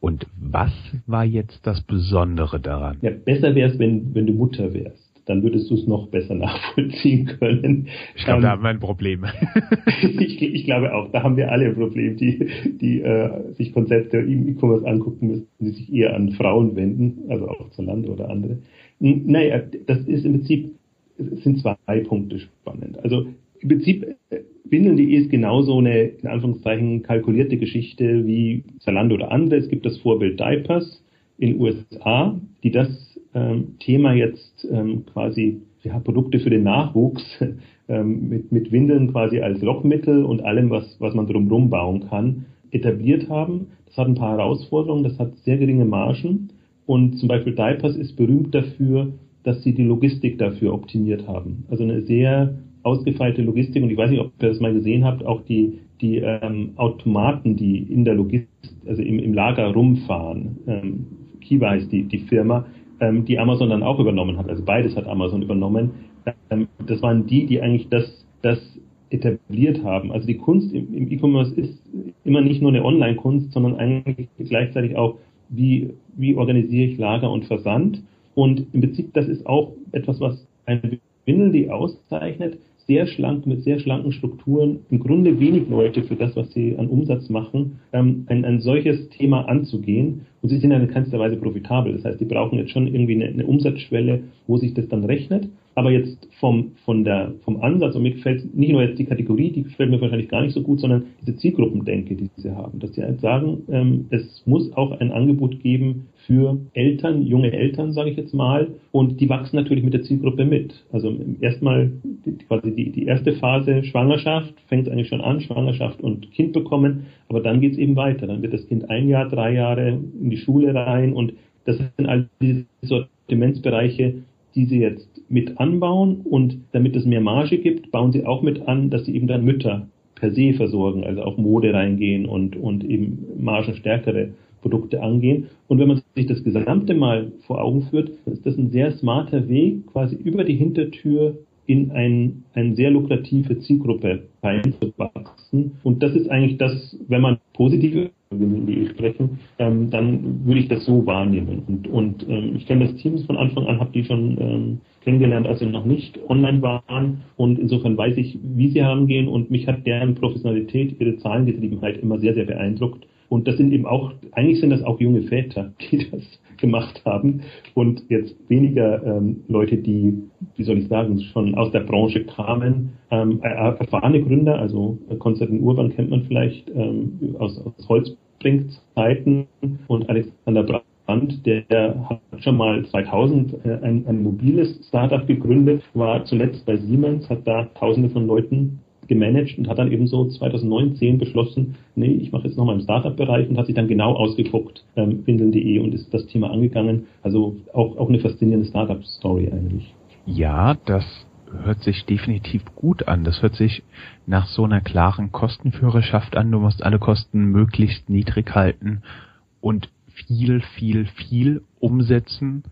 Und was war jetzt das Besondere daran? Ja, besser wäre es, wenn, wenn du Mutter wärst dann würdest du es noch besser nachvollziehen können. Ich glaube, ähm, da haben wir ein Problem. ich, ich, glaube auch, da haben wir alle ein Problem, die, die äh, sich Konzepte im E-Commerce angucken müssen, die sich eher an Frauen wenden, also auch zur Lande oder andere. Naja, das ist im Prinzip, sind zwei Punkte spannend. Also im Prinzip, äh, Windeln.de ist genauso eine, in Anführungszeichen, kalkulierte Geschichte wie Zalando oder andere. Es gibt das Vorbild Diapers in USA, die das ähm, Thema jetzt ähm, quasi ja, Produkte für den Nachwuchs ähm, mit, mit Windeln quasi als Lockmittel und allem, was, was man drumherum bauen kann, etabliert haben. Das hat ein paar Herausforderungen, das hat sehr geringe Margen und zum Beispiel Diapers ist berühmt dafür, dass sie die Logistik dafür optimiert haben. Also eine sehr ausgefeilte Logistik und ich weiß nicht, ob ihr das mal gesehen habt, auch die, die ähm, Automaten, die in der Logistik, also im, im Lager rumfahren. Ähm, Kiva heißt die, die Firma, ähm, die Amazon dann auch übernommen hat. Also beides hat Amazon übernommen. Ähm, das waren die, die eigentlich das, das etabliert haben. Also die Kunst im, im E-Commerce ist immer nicht nur eine Online-Kunst, sondern eigentlich gleichzeitig auch, wie, wie organisiere ich Lager und Versand. Und im Prinzip, das ist auch etwas, was ein Windel die auszeichnet, sehr schlank, mit sehr schlanken Strukturen, im Grunde wenig Leute für das, was sie an Umsatz machen, ähm, ein, ein solches Thema anzugehen. Und sie sind ja in keinster Weise profitabel. Das heißt, die brauchen jetzt schon irgendwie eine, eine Umsatzschwelle, wo sich das dann rechnet. Aber jetzt vom, von der, vom Ansatz, und mir gefällt nicht nur jetzt die Kategorie, die gefällt mir wahrscheinlich gar nicht so gut, sondern diese Zielgruppendenke, die sie haben. Dass sie halt sagen, ähm, es muss auch ein Angebot geben für Eltern, junge Eltern, sage ich jetzt mal, und die wachsen natürlich mit der Zielgruppe mit. Also erstmal quasi die, die erste Phase Schwangerschaft fängt eigentlich schon an, Schwangerschaft und Kind bekommen, aber dann geht's eben weiter. Dann wird das Kind ein Jahr, drei Jahre in die Schule rein und das sind all diese Sortimentsbereiche, die sie jetzt mit anbauen und damit es mehr Marge gibt, bauen sie auch mit an, dass sie eben dann Mütter per se versorgen, also auf Mode reingehen und, und eben margenstärkere Produkte angehen. Und wenn man sich das Gesamte mal vor Augen führt, ist das ein sehr smarter Weg, quasi über die Hintertür in ein, eine sehr lukrative Zielgruppe reinzuwachsen. Und das ist eigentlich das, wenn man positive die sprechen, ähm, dann würde ich das so wahrnehmen. Und, und ähm, ich kenne das Team von Anfang an, habe die schon ähm, kennengelernt, als sie noch nicht online waren. Und insofern weiß ich, wie sie herangehen. Und mich hat deren Professionalität, ihre Zahlengetriebenheit immer sehr, sehr beeindruckt. Und das sind eben auch, eigentlich sind das auch junge Väter, die das gemacht haben. Und jetzt weniger ähm, Leute, die, wie soll ich sagen, schon aus der Branche kamen, ähm, erfahrene Gründer, also Konstantin Urban kennt man vielleicht ähm, aus, aus Holzbrink-Zeiten und Alexander Brandt, der, der hat schon mal 2000 äh, ein, ein mobiles Startup gegründet, war zuletzt bei Siemens, hat da Tausende von Leuten gemanagt und hat dann eben so 2019 beschlossen, nee, ich mache jetzt nochmal im Startup-Bereich und hat sich dann genau ausgeguckt, ähm, windeln.de und ist das Thema angegangen. Also auch, auch eine faszinierende Startup-Story eigentlich. Ja, das hört sich definitiv gut an. Das hört sich nach so einer klaren Kostenführerschaft an. Du musst alle Kosten möglichst niedrig halten und viel, viel, viel umsetzen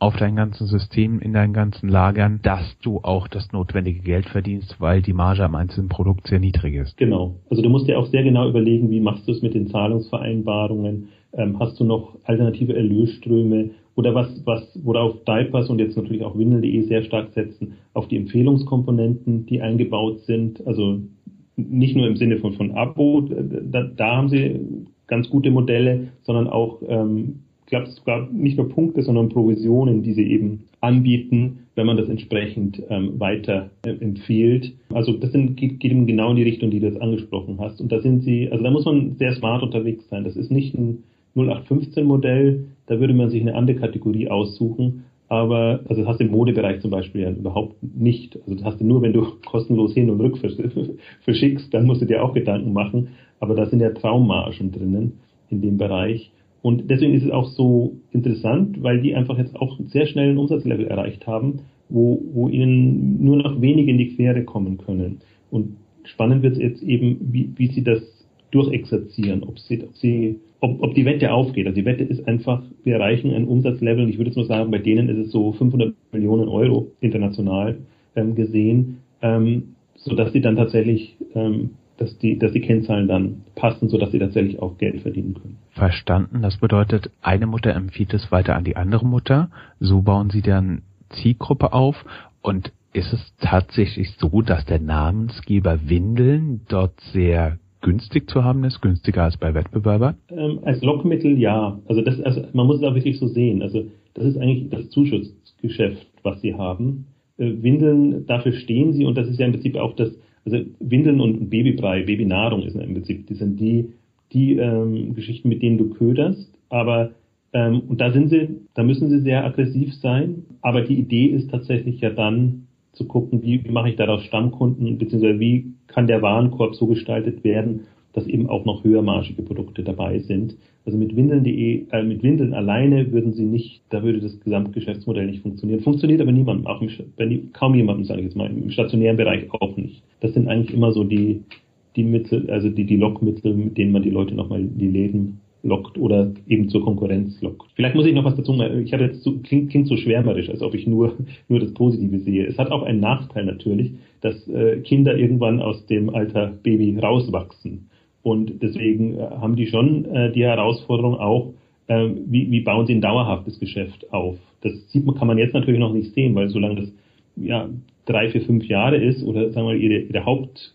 auf dein ganzes System, in deinen ganzen Lagern, dass du auch das notwendige Geld verdienst, weil die Marge am einzelnen Produkt sehr niedrig ist. Genau. Also du musst dir auch sehr genau überlegen, wie machst du es mit den Zahlungsvereinbarungen? Ähm, hast du noch alternative Erlösströme? Oder was, was, worauf Diapers und jetzt natürlich auch Windel.de sehr stark setzen, auf die Empfehlungskomponenten, die eingebaut sind. Also nicht nur im Sinne von, von Abo, da, da haben sie ganz gute Modelle, sondern auch ähm, glaube sogar nicht nur Punkte, sondern Provisionen, die sie eben anbieten, wenn man das entsprechend ähm, weiter äh, empfiehlt. Also das sind, geht, geht eben genau in die Richtung, die du jetzt angesprochen hast. Und da sind sie, also da muss man sehr smart unterwegs sein. Das ist nicht ein 0815 Modell, da würde man sich eine andere Kategorie aussuchen. Aber, also das hast du im Modebereich zum Beispiel ja überhaupt nicht. Also das hast du nur, wenn du kostenlos hin und rück verschickst, dann musst du dir auch Gedanken machen. Aber da sind ja Traummargen drinnen in dem Bereich. Und deswegen ist es auch so interessant, weil die einfach jetzt auch sehr schnell ein Umsatzlevel erreicht haben, wo, wo ihnen nur noch wenige in die Quere kommen können. Und spannend wird es jetzt eben, wie, wie sie das durchexerzieren, ob sie, ob sie, ob, ob die Wette aufgeht. Also die Wette ist einfach, wir erreichen ein Umsatzlevel, und ich würde jetzt mal sagen, bei denen ist es so 500 Millionen Euro international ähm, gesehen, ähm, so dass sie dann tatsächlich ähm, dass die, dass die Kennzahlen dann passen, sodass sie tatsächlich auch Geld verdienen können. Verstanden. Das bedeutet, eine Mutter empfiehlt es weiter an die andere Mutter. So bauen sie dann Zielgruppe auf. Und ist es tatsächlich so, dass der Namensgeber Windeln dort sehr günstig zu haben ist, günstiger als bei Wettbewerbern? Ähm, als Lockmittel ja. Also das, also man muss es auch wirklich so sehen. Also das ist eigentlich das Zuschussgeschäft, was sie haben. Äh, Windeln, dafür stehen sie und das ist ja im Prinzip auch das, also Windeln und Babybrei, Babynahrung ist im Prinzip, die sind die, die ähm, Geschichten, mit denen du köderst. Aber ähm, und da sind sie, da müssen sie sehr aggressiv sein. Aber die Idee ist tatsächlich ja dann zu gucken, wie, wie mache ich daraus Stammkunden, beziehungsweise wie kann der Warenkorb so gestaltet werden, dass eben auch noch höhermarschige Produkte dabei sind. Also mit Windeln.de, äh, mit Windeln alleine würden sie nicht, da würde das Gesamtgeschäftsmodell nicht funktionieren. Funktioniert aber niemandem, auch im, wenn, kaum jemandem, sage ich jetzt mal, im stationären Bereich auch nicht. Das sind eigentlich immer so die, die Mittel, also die, die Lockmittel, mit denen man die Leute nochmal in die Läden lockt oder eben zur Konkurrenz lockt. Vielleicht muss ich noch was dazu sagen. Ich habe jetzt so, klingt, klingt so schwärmerisch, als ob ich nur, nur das Positive sehe. Es hat auch einen Nachteil natürlich, dass äh, Kinder irgendwann aus dem Alter Baby rauswachsen. Und deswegen äh, haben die schon äh, die Herausforderung auch, äh, wie, wie bauen sie ein dauerhaftes Geschäft auf. Das sieht man, kann man jetzt natürlich noch nicht sehen, weil solange das ja, drei, vier, fünf Jahre ist oder sagen wir ihre, ihre Haupt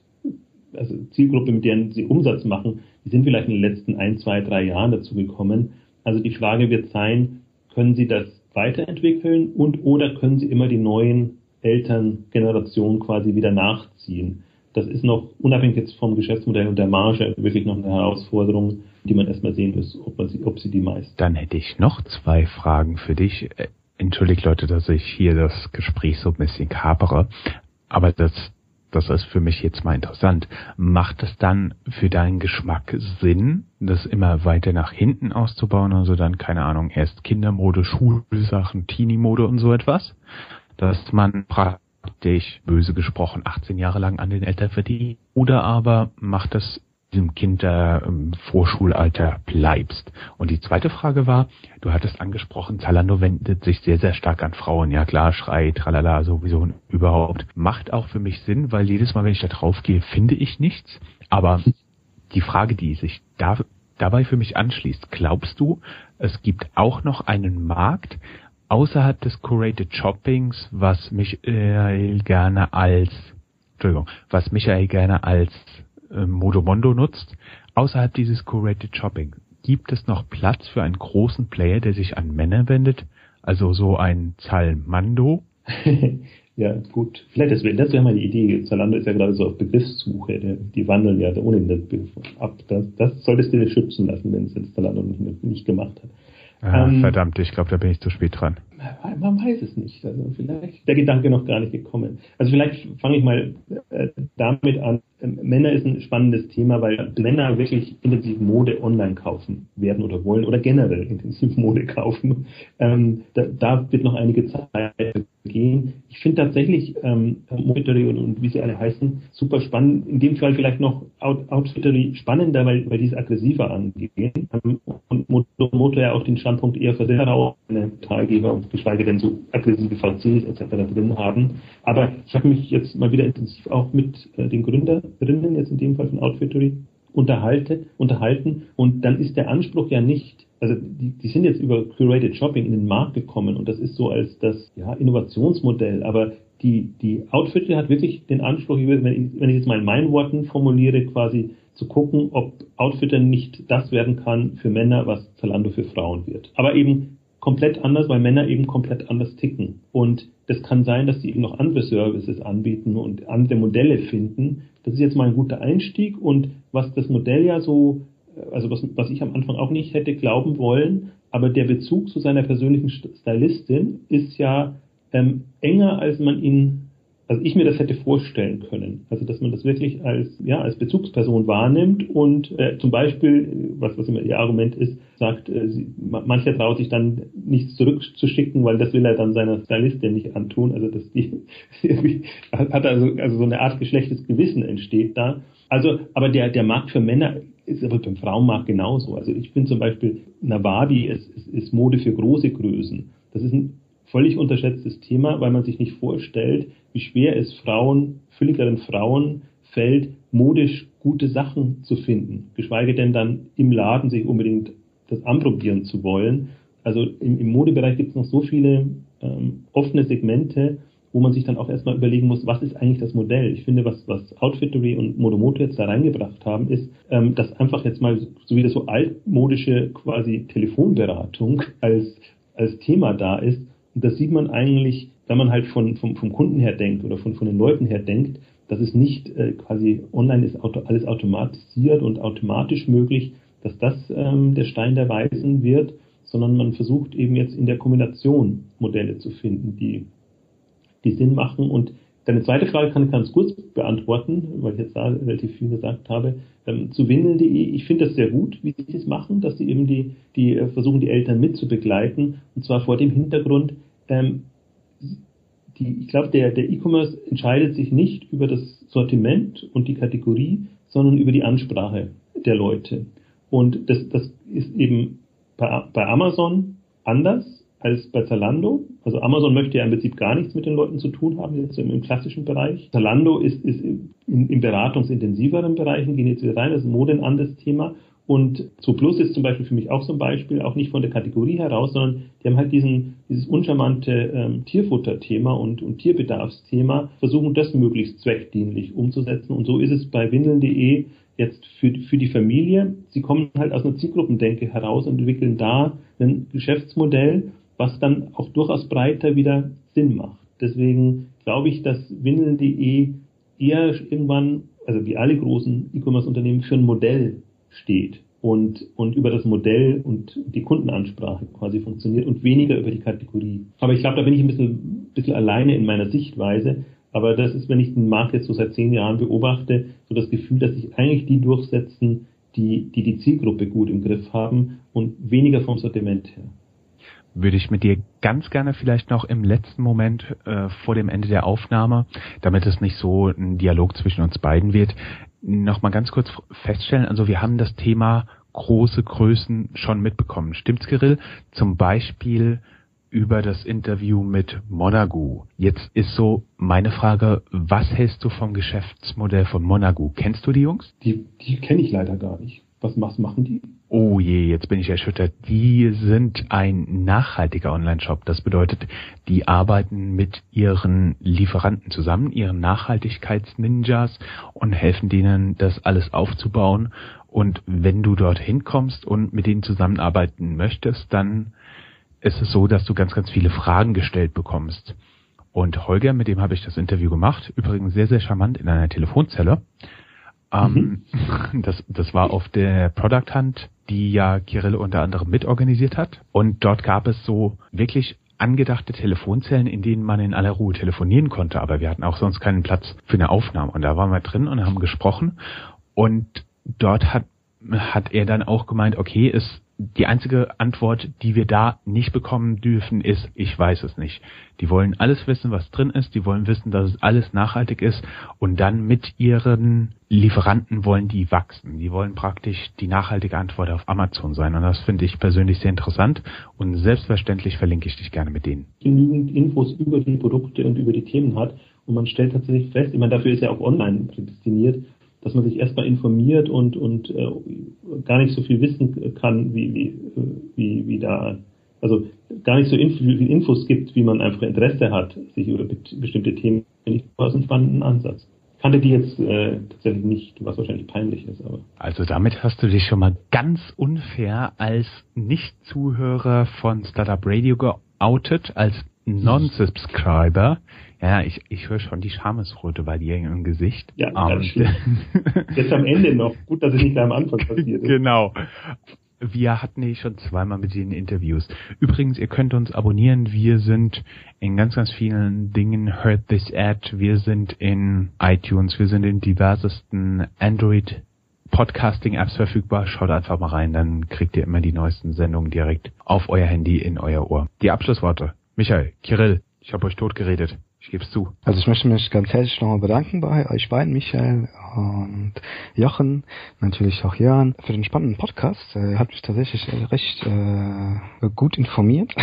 also Zielgruppe, mit der sie Umsatz machen, die sind vielleicht in den letzten ein, zwei, drei Jahren dazu gekommen. Also die Frage wird sein, können sie das weiterentwickeln und oder können sie immer die neuen Elterngenerationen quasi wieder nachziehen? Das ist noch, unabhängig jetzt vom Geschäftsmodell und der Marge, wirklich noch eine Herausforderung, die man erstmal sehen muss, ob, man sie, ob sie die meist. Dann hätte ich noch zwei Fragen für dich. Äh, entschuldigt Leute, dass ich hier das Gespräch so ein bisschen kapere, aber das das ist für mich jetzt mal interessant. Macht es dann für deinen Geschmack Sinn, das immer weiter nach hinten auszubauen? Also dann, keine Ahnung, erst Kindermode, Schulsachen, Teenie-Mode und so etwas? Dass man praktisch, böse gesprochen, 18 Jahre lang an den Eltern verdient? Oder aber macht es diesem Kinder im Vorschulalter bleibst. Und die zweite Frage war, du hattest angesprochen, Zalando wendet sich sehr, sehr stark an Frauen. Ja klar, Schrei, tralala, sowieso überhaupt. Macht auch für mich Sinn, weil jedes Mal, wenn ich da drauf gehe, finde ich nichts. Aber die Frage, die sich da, dabei für mich anschließt, glaubst du, es gibt auch noch einen Markt außerhalb des Curated Shoppings, was Michael gerne als Entschuldigung, was Michael gerne als äh, Modomondo nutzt, außerhalb dieses Curated Shopping, gibt es noch Platz für einen großen Player, der sich an Männer wendet? Also so ein Zalmando? ja, gut. Vielleicht das wäre das wär mal die Idee. Zalando ist ja gerade so auf Begriffssuche. Der, die wandeln ja ohnehin den Begriff ab. Das, das solltest du dir schützen lassen, wenn es jetzt Zalando nicht, nicht gemacht hat. Ah, ähm, verdammt, ich glaube, da bin ich zu spät dran. Man weiß es nicht. Also vielleicht der Gedanke noch gar nicht gekommen. Also vielleicht fange ich mal äh, damit an. Männer ist ein spannendes Thema, weil Männer wirklich intensiv Mode online kaufen werden oder wollen oder generell intensiv Mode kaufen. Ähm, da, da, wird noch einige Zeit gehen. Ich finde tatsächlich ähm, Outfittery und, und, wie sie alle heißen super spannend. In dem Fall vielleicht noch Out, Outfittery spannender, weil, weil die es aggressiver angehen. Ähm, und Moto ja auch den Standpunkt eher für sehr Teilgeber und geschweige denn so aggressive VCs etc. drin haben. Aber ich habe mich jetzt mal wieder intensiv auch mit äh, den Gründerinnen, jetzt in dem Fall von Outfittery, unterhalten, unterhalten. Und dann ist der Anspruch ja nicht, also die, die sind jetzt über Curated Shopping in den Markt gekommen. Und das ist so als das ja, Innovationsmodell, aber die, die Outfitter hat wirklich den Anspruch, wenn ich, wenn ich jetzt mal in meinen Worten formuliere, quasi zu gucken, ob Outfitter nicht das werden kann für Männer, was Zalando für Frauen wird. Aber eben komplett anders, weil Männer eben komplett anders ticken. Und das kann sein, dass sie eben noch andere Services anbieten und andere Modelle finden. Das ist jetzt mal ein guter Einstieg und was das Modell ja so, also was, was ich am Anfang auch nicht hätte glauben wollen, aber der Bezug zu seiner persönlichen Stylistin ist ja ähm, enger, als man ihn also ich mir das hätte vorstellen können. Also dass man das wirklich als ja als Bezugsperson wahrnimmt und äh, zum Beispiel, was was immer ihr Argument ist, sagt, äh, sie, mancher traut sich dann nichts zurückzuschicken, weil das will er dann seiner Stylistin nicht antun. Also dass die hat also also so eine Art geschlechtes Gewissen entsteht da. Also aber der der Markt für Männer ist aber beim Frauenmarkt genauso. Also ich finde zum Beispiel Nawabi ist, ist, ist Mode für große Größen. Das ist ein völlig unterschätztes Thema, weil man sich nicht vorstellt, wie schwer es Frauen, fülligeren Frauen fällt, modisch gute Sachen zu finden, geschweige denn dann im Laden sich unbedingt das anprobieren zu wollen. Also im, im Modebereich gibt es noch so viele ähm, offene Segmente, wo man sich dann auch erstmal überlegen muss, was ist eigentlich das Modell? Ich finde, was, was Outfittery und Modomoto jetzt da reingebracht haben, ist, ähm, dass einfach jetzt mal so wie das so altmodische quasi Telefonberatung als, als Thema da ist, und das sieht man eigentlich, wenn man halt von, vom, vom Kunden her denkt oder von, von den Leuten her denkt, dass es nicht äh, quasi online ist auto, alles automatisiert und automatisch möglich, dass das ähm, der Stein der Weisen wird, sondern man versucht eben jetzt in der Kombination Modelle zu finden, die, die Sinn machen und Deine zweite Frage kann ich ganz kurz beantworten, weil ich jetzt da relativ viel gesagt habe. Ähm, zu windeln.de, ich finde das sehr gut, wie sie das machen, dass sie eben die, die äh, versuchen, die Eltern mitzubegleiten. Und zwar vor dem Hintergrund, ähm, die, ich glaube, der, E-Commerce entscheidet sich nicht über das Sortiment und die Kategorie, sondern über die Ansprache der Leute. Und das, das ist eben bei, bei Amazon anders als bei Zalando. Also Amazon möchte ja im Prinzip gar nichts mit den Leuten zu tun haben, jetzt im, im klassischen Bereich. Zalando ist, ist in, in beratungsintensiveren Bereichen, gehen jetzt wieder rein, das ist Mode ein anderes Thema. Und Zo Plus ist zum Beispiel für mich auch so ein Beispiel, auch nicht von der Kategorie heraus, sondern die haben halt diesen, dieses uncharmante ähm, Tierfutter-Thema und, und Tierbedarfsthema, versuchen das möglichst zweckdienlich umzusetzen. Und so ist es bei windeln.de jetzt für, für die Familie. Sie kommen halt aus einer Zielgruppendenke heraus und entwickeln da ein Geschäftsmodell, was dann auch durchaus breiter wieder Sinn macht. Deswegen glaube ich, dass windeln.de eher irgendwann, also wie alle großen E-Commerce-Unternehmen, für ein Modell steht und, und über das Modell und die Kundenansprache quasi funktioniert und weniger über die Kategorie. Aber ich glaube, da bin ich ein bisschen, bisschen alleine in meiner Sichtweise. Aber das ist, wenn ich den Markt jetzt so seit zehn Jahren beobachte, so das Gefühl, dass sich eigentlich die durchsetzen, die, die die Zielgruppe gut im Griff haben und weniger vom Sortiment her würde ich mit dir ganz gerne vielleicht noch im letzten Moment äh, vor dem Ende der Aufnahme, damit es nicht so ein Dialog zwischen uns beiden wird, noch mal ganz kurz feststellen, also wir haben das Thema große Größen schon mitbekommen. Stimmt's, Kirill? Zum Beispiel über das Interview mit Monagu. Jetzt ist so meine Frage, was hältst du vom Geschäftsmodell von Monagu? Kennst du die Jungs? Die, die kenne ich leider gar nicht. Was machen die? Oh je, jetzt bin ich erschüttert. Die sind ein nachhaltiger Online-Shop. Das bedeutet, die arbeiten mit ihren Lieferanten zusammen, ihren Nachhaltigkeits-Ninjas und helfen denen, das alles aufzubauen. Und wenn du dorthin kommst und mit denen zusammenarbeiten möchtest, dann ist es so, dass du ganz, ganz viele Fragen gestellt bekommst. Und Holger, mit dem habe ich das Interview gemacht, übrigens sehr, sehr charmant in einer Telefonzelle. Ähm, mhm. das, das war auf der Product Hunt, die ja Kirill unter anderem mitorganisiert hat. Und dort gab es so wirklich angedachte Telefonzellen, in denen man in aller Ruhe telefonieren konnte, aber wir hatten auch sonst keinen Platz für eine Aufnahme. Und da waren wir drin und haben gesprochen. Und dort hat, hat er dann auch gemeint, okay, es die einzige Antwort, die wir da nicht bekommen dürfen, ist, ich weiß es nicht. Die wollen alles wissen, was drin ist, die wollen wissen, dass es alles nachhaltig ist und dann mit ihren Lieferanten wollen die wachsen. Die wollen praktisch die nachhaltige Antwort auf Amazon sein und das finde ich persönlich sehr interessant und selbstverständlich verlinke ich dich gerne mit denen. Genügend Infos über die Produkte und über die Themen hat und man stellt tatsächlich fest, ich meine, dafür ist ja auch online prädestiniert, dass man sich erstmal informiert und, und äh, gar nicht so viel wissen kann, wie, wie, wie, wie da, also gar nicht so inf viel Infos gibt, wie man einfach Interesse hat, sich über bestimmte Themen. Ich war einen spannenden Ansatz. Kannte die jetzt äh, tatsächlich nicht, was wahrscheinlich peinlich ist, aber. Also damit hast du dich schon mal ganz unfair als Nicht-Zuhörer von Startup Radio geoutet, als Non-Subscriber. Ja, ich, ich höre schon die Schamesröte bei dir im Gesicht. Ja, um, Jetzt am Ende noch. Gut, dass es nicht am Anfang passiert ist. Genau. Wir hatten hier schon zweimal mit den Interviews. Übrigens, ihr könnt uns abonnieren. Wir sind in ganz, ganz vielen Dingen Heard This Ad. Wir sind in iTunes. Wir sind in diversesten Android Podcasting-Apps verfügbar. Schaut einfach mal rein, dann kriegt ihr immer die neuesten Sendungen direkt auf euer Handy in euer Ohr. Die Abschlussworte. Michael, Kirill, ich habe euch tot geredet. Ich gebe es zu. Also ich möchte mich ganz herzlich nochmal bedanken bei euch beiden, Michael und Jochen, natürlich auch Jörn, für den spannenden Podcast. Er hat mich tatsächlich äh, recht äh, gut informiert,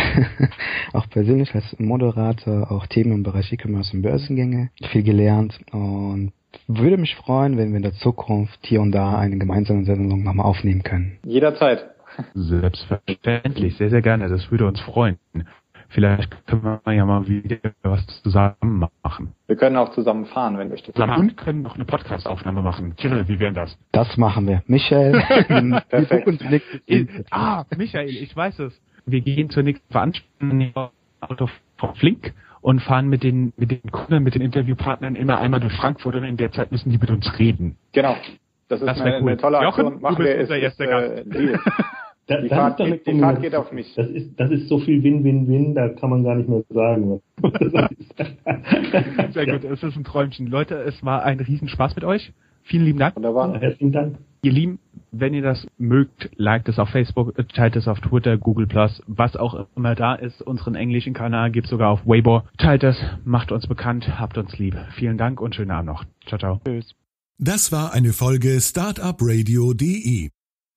auch persönlich als Moderator, auch Themen im Bereich E-Commerce und Börsengänge, viel gelernt und würde mich freuen, wenn wir in der Zukunft hier und da eine gemeinsame Sendung nochmal aufnehmen können. Jederzeit. Selbstverständlich, sehr, sehr gerne. Das würde uns freuen. Vielleicht können wir ja mal wieder was zusammen machen. Wir können auch zusammen fahren, wenn du möchtest. Und können noch eine Podcast-Aufnahme machen. Kirill, wie wäre das? Das machen wir. Michael, Perfekt. ah, Michael, ich weiß es. Wir gehen zur nächsten Veranstaltung Auto von Flink und fahren mit den, mit den Kunden, mit den Interviewpartnern immer einmal durch Frankfurt und in der Zeit müssen die mit uns reden. Genau. Das ist das eine, cool. eine, tolle Aktion. Jochen, Machen du bist wir unser erster Gast. Äh, Da, die Fahrt, geht, die Fahrt geht auf mich. Das ist, das ist so viel Win-Win-Win, da kann man gar nicht mehr sagen. Sehr gut, es ist ein Träumchen. Leute, es war ein Riesenspaß mit euch. Vielen lieben Dank. Wunderbar. Ja, herzlichen Dank. Ihr Lieben, wenn ihr das mögt, liked es auf Facebook, teilt es auf Twitter, Google Plus, was auch immer da ist. Unseren englischen Kanal gibt sogar auf Weibo. Teilt es, macht uns bekannt, habt uns lieb. Vielen Dank und schönen Abend noch. Ciao, ciao. Tschüss. Das war eine Folge Startupradio.de.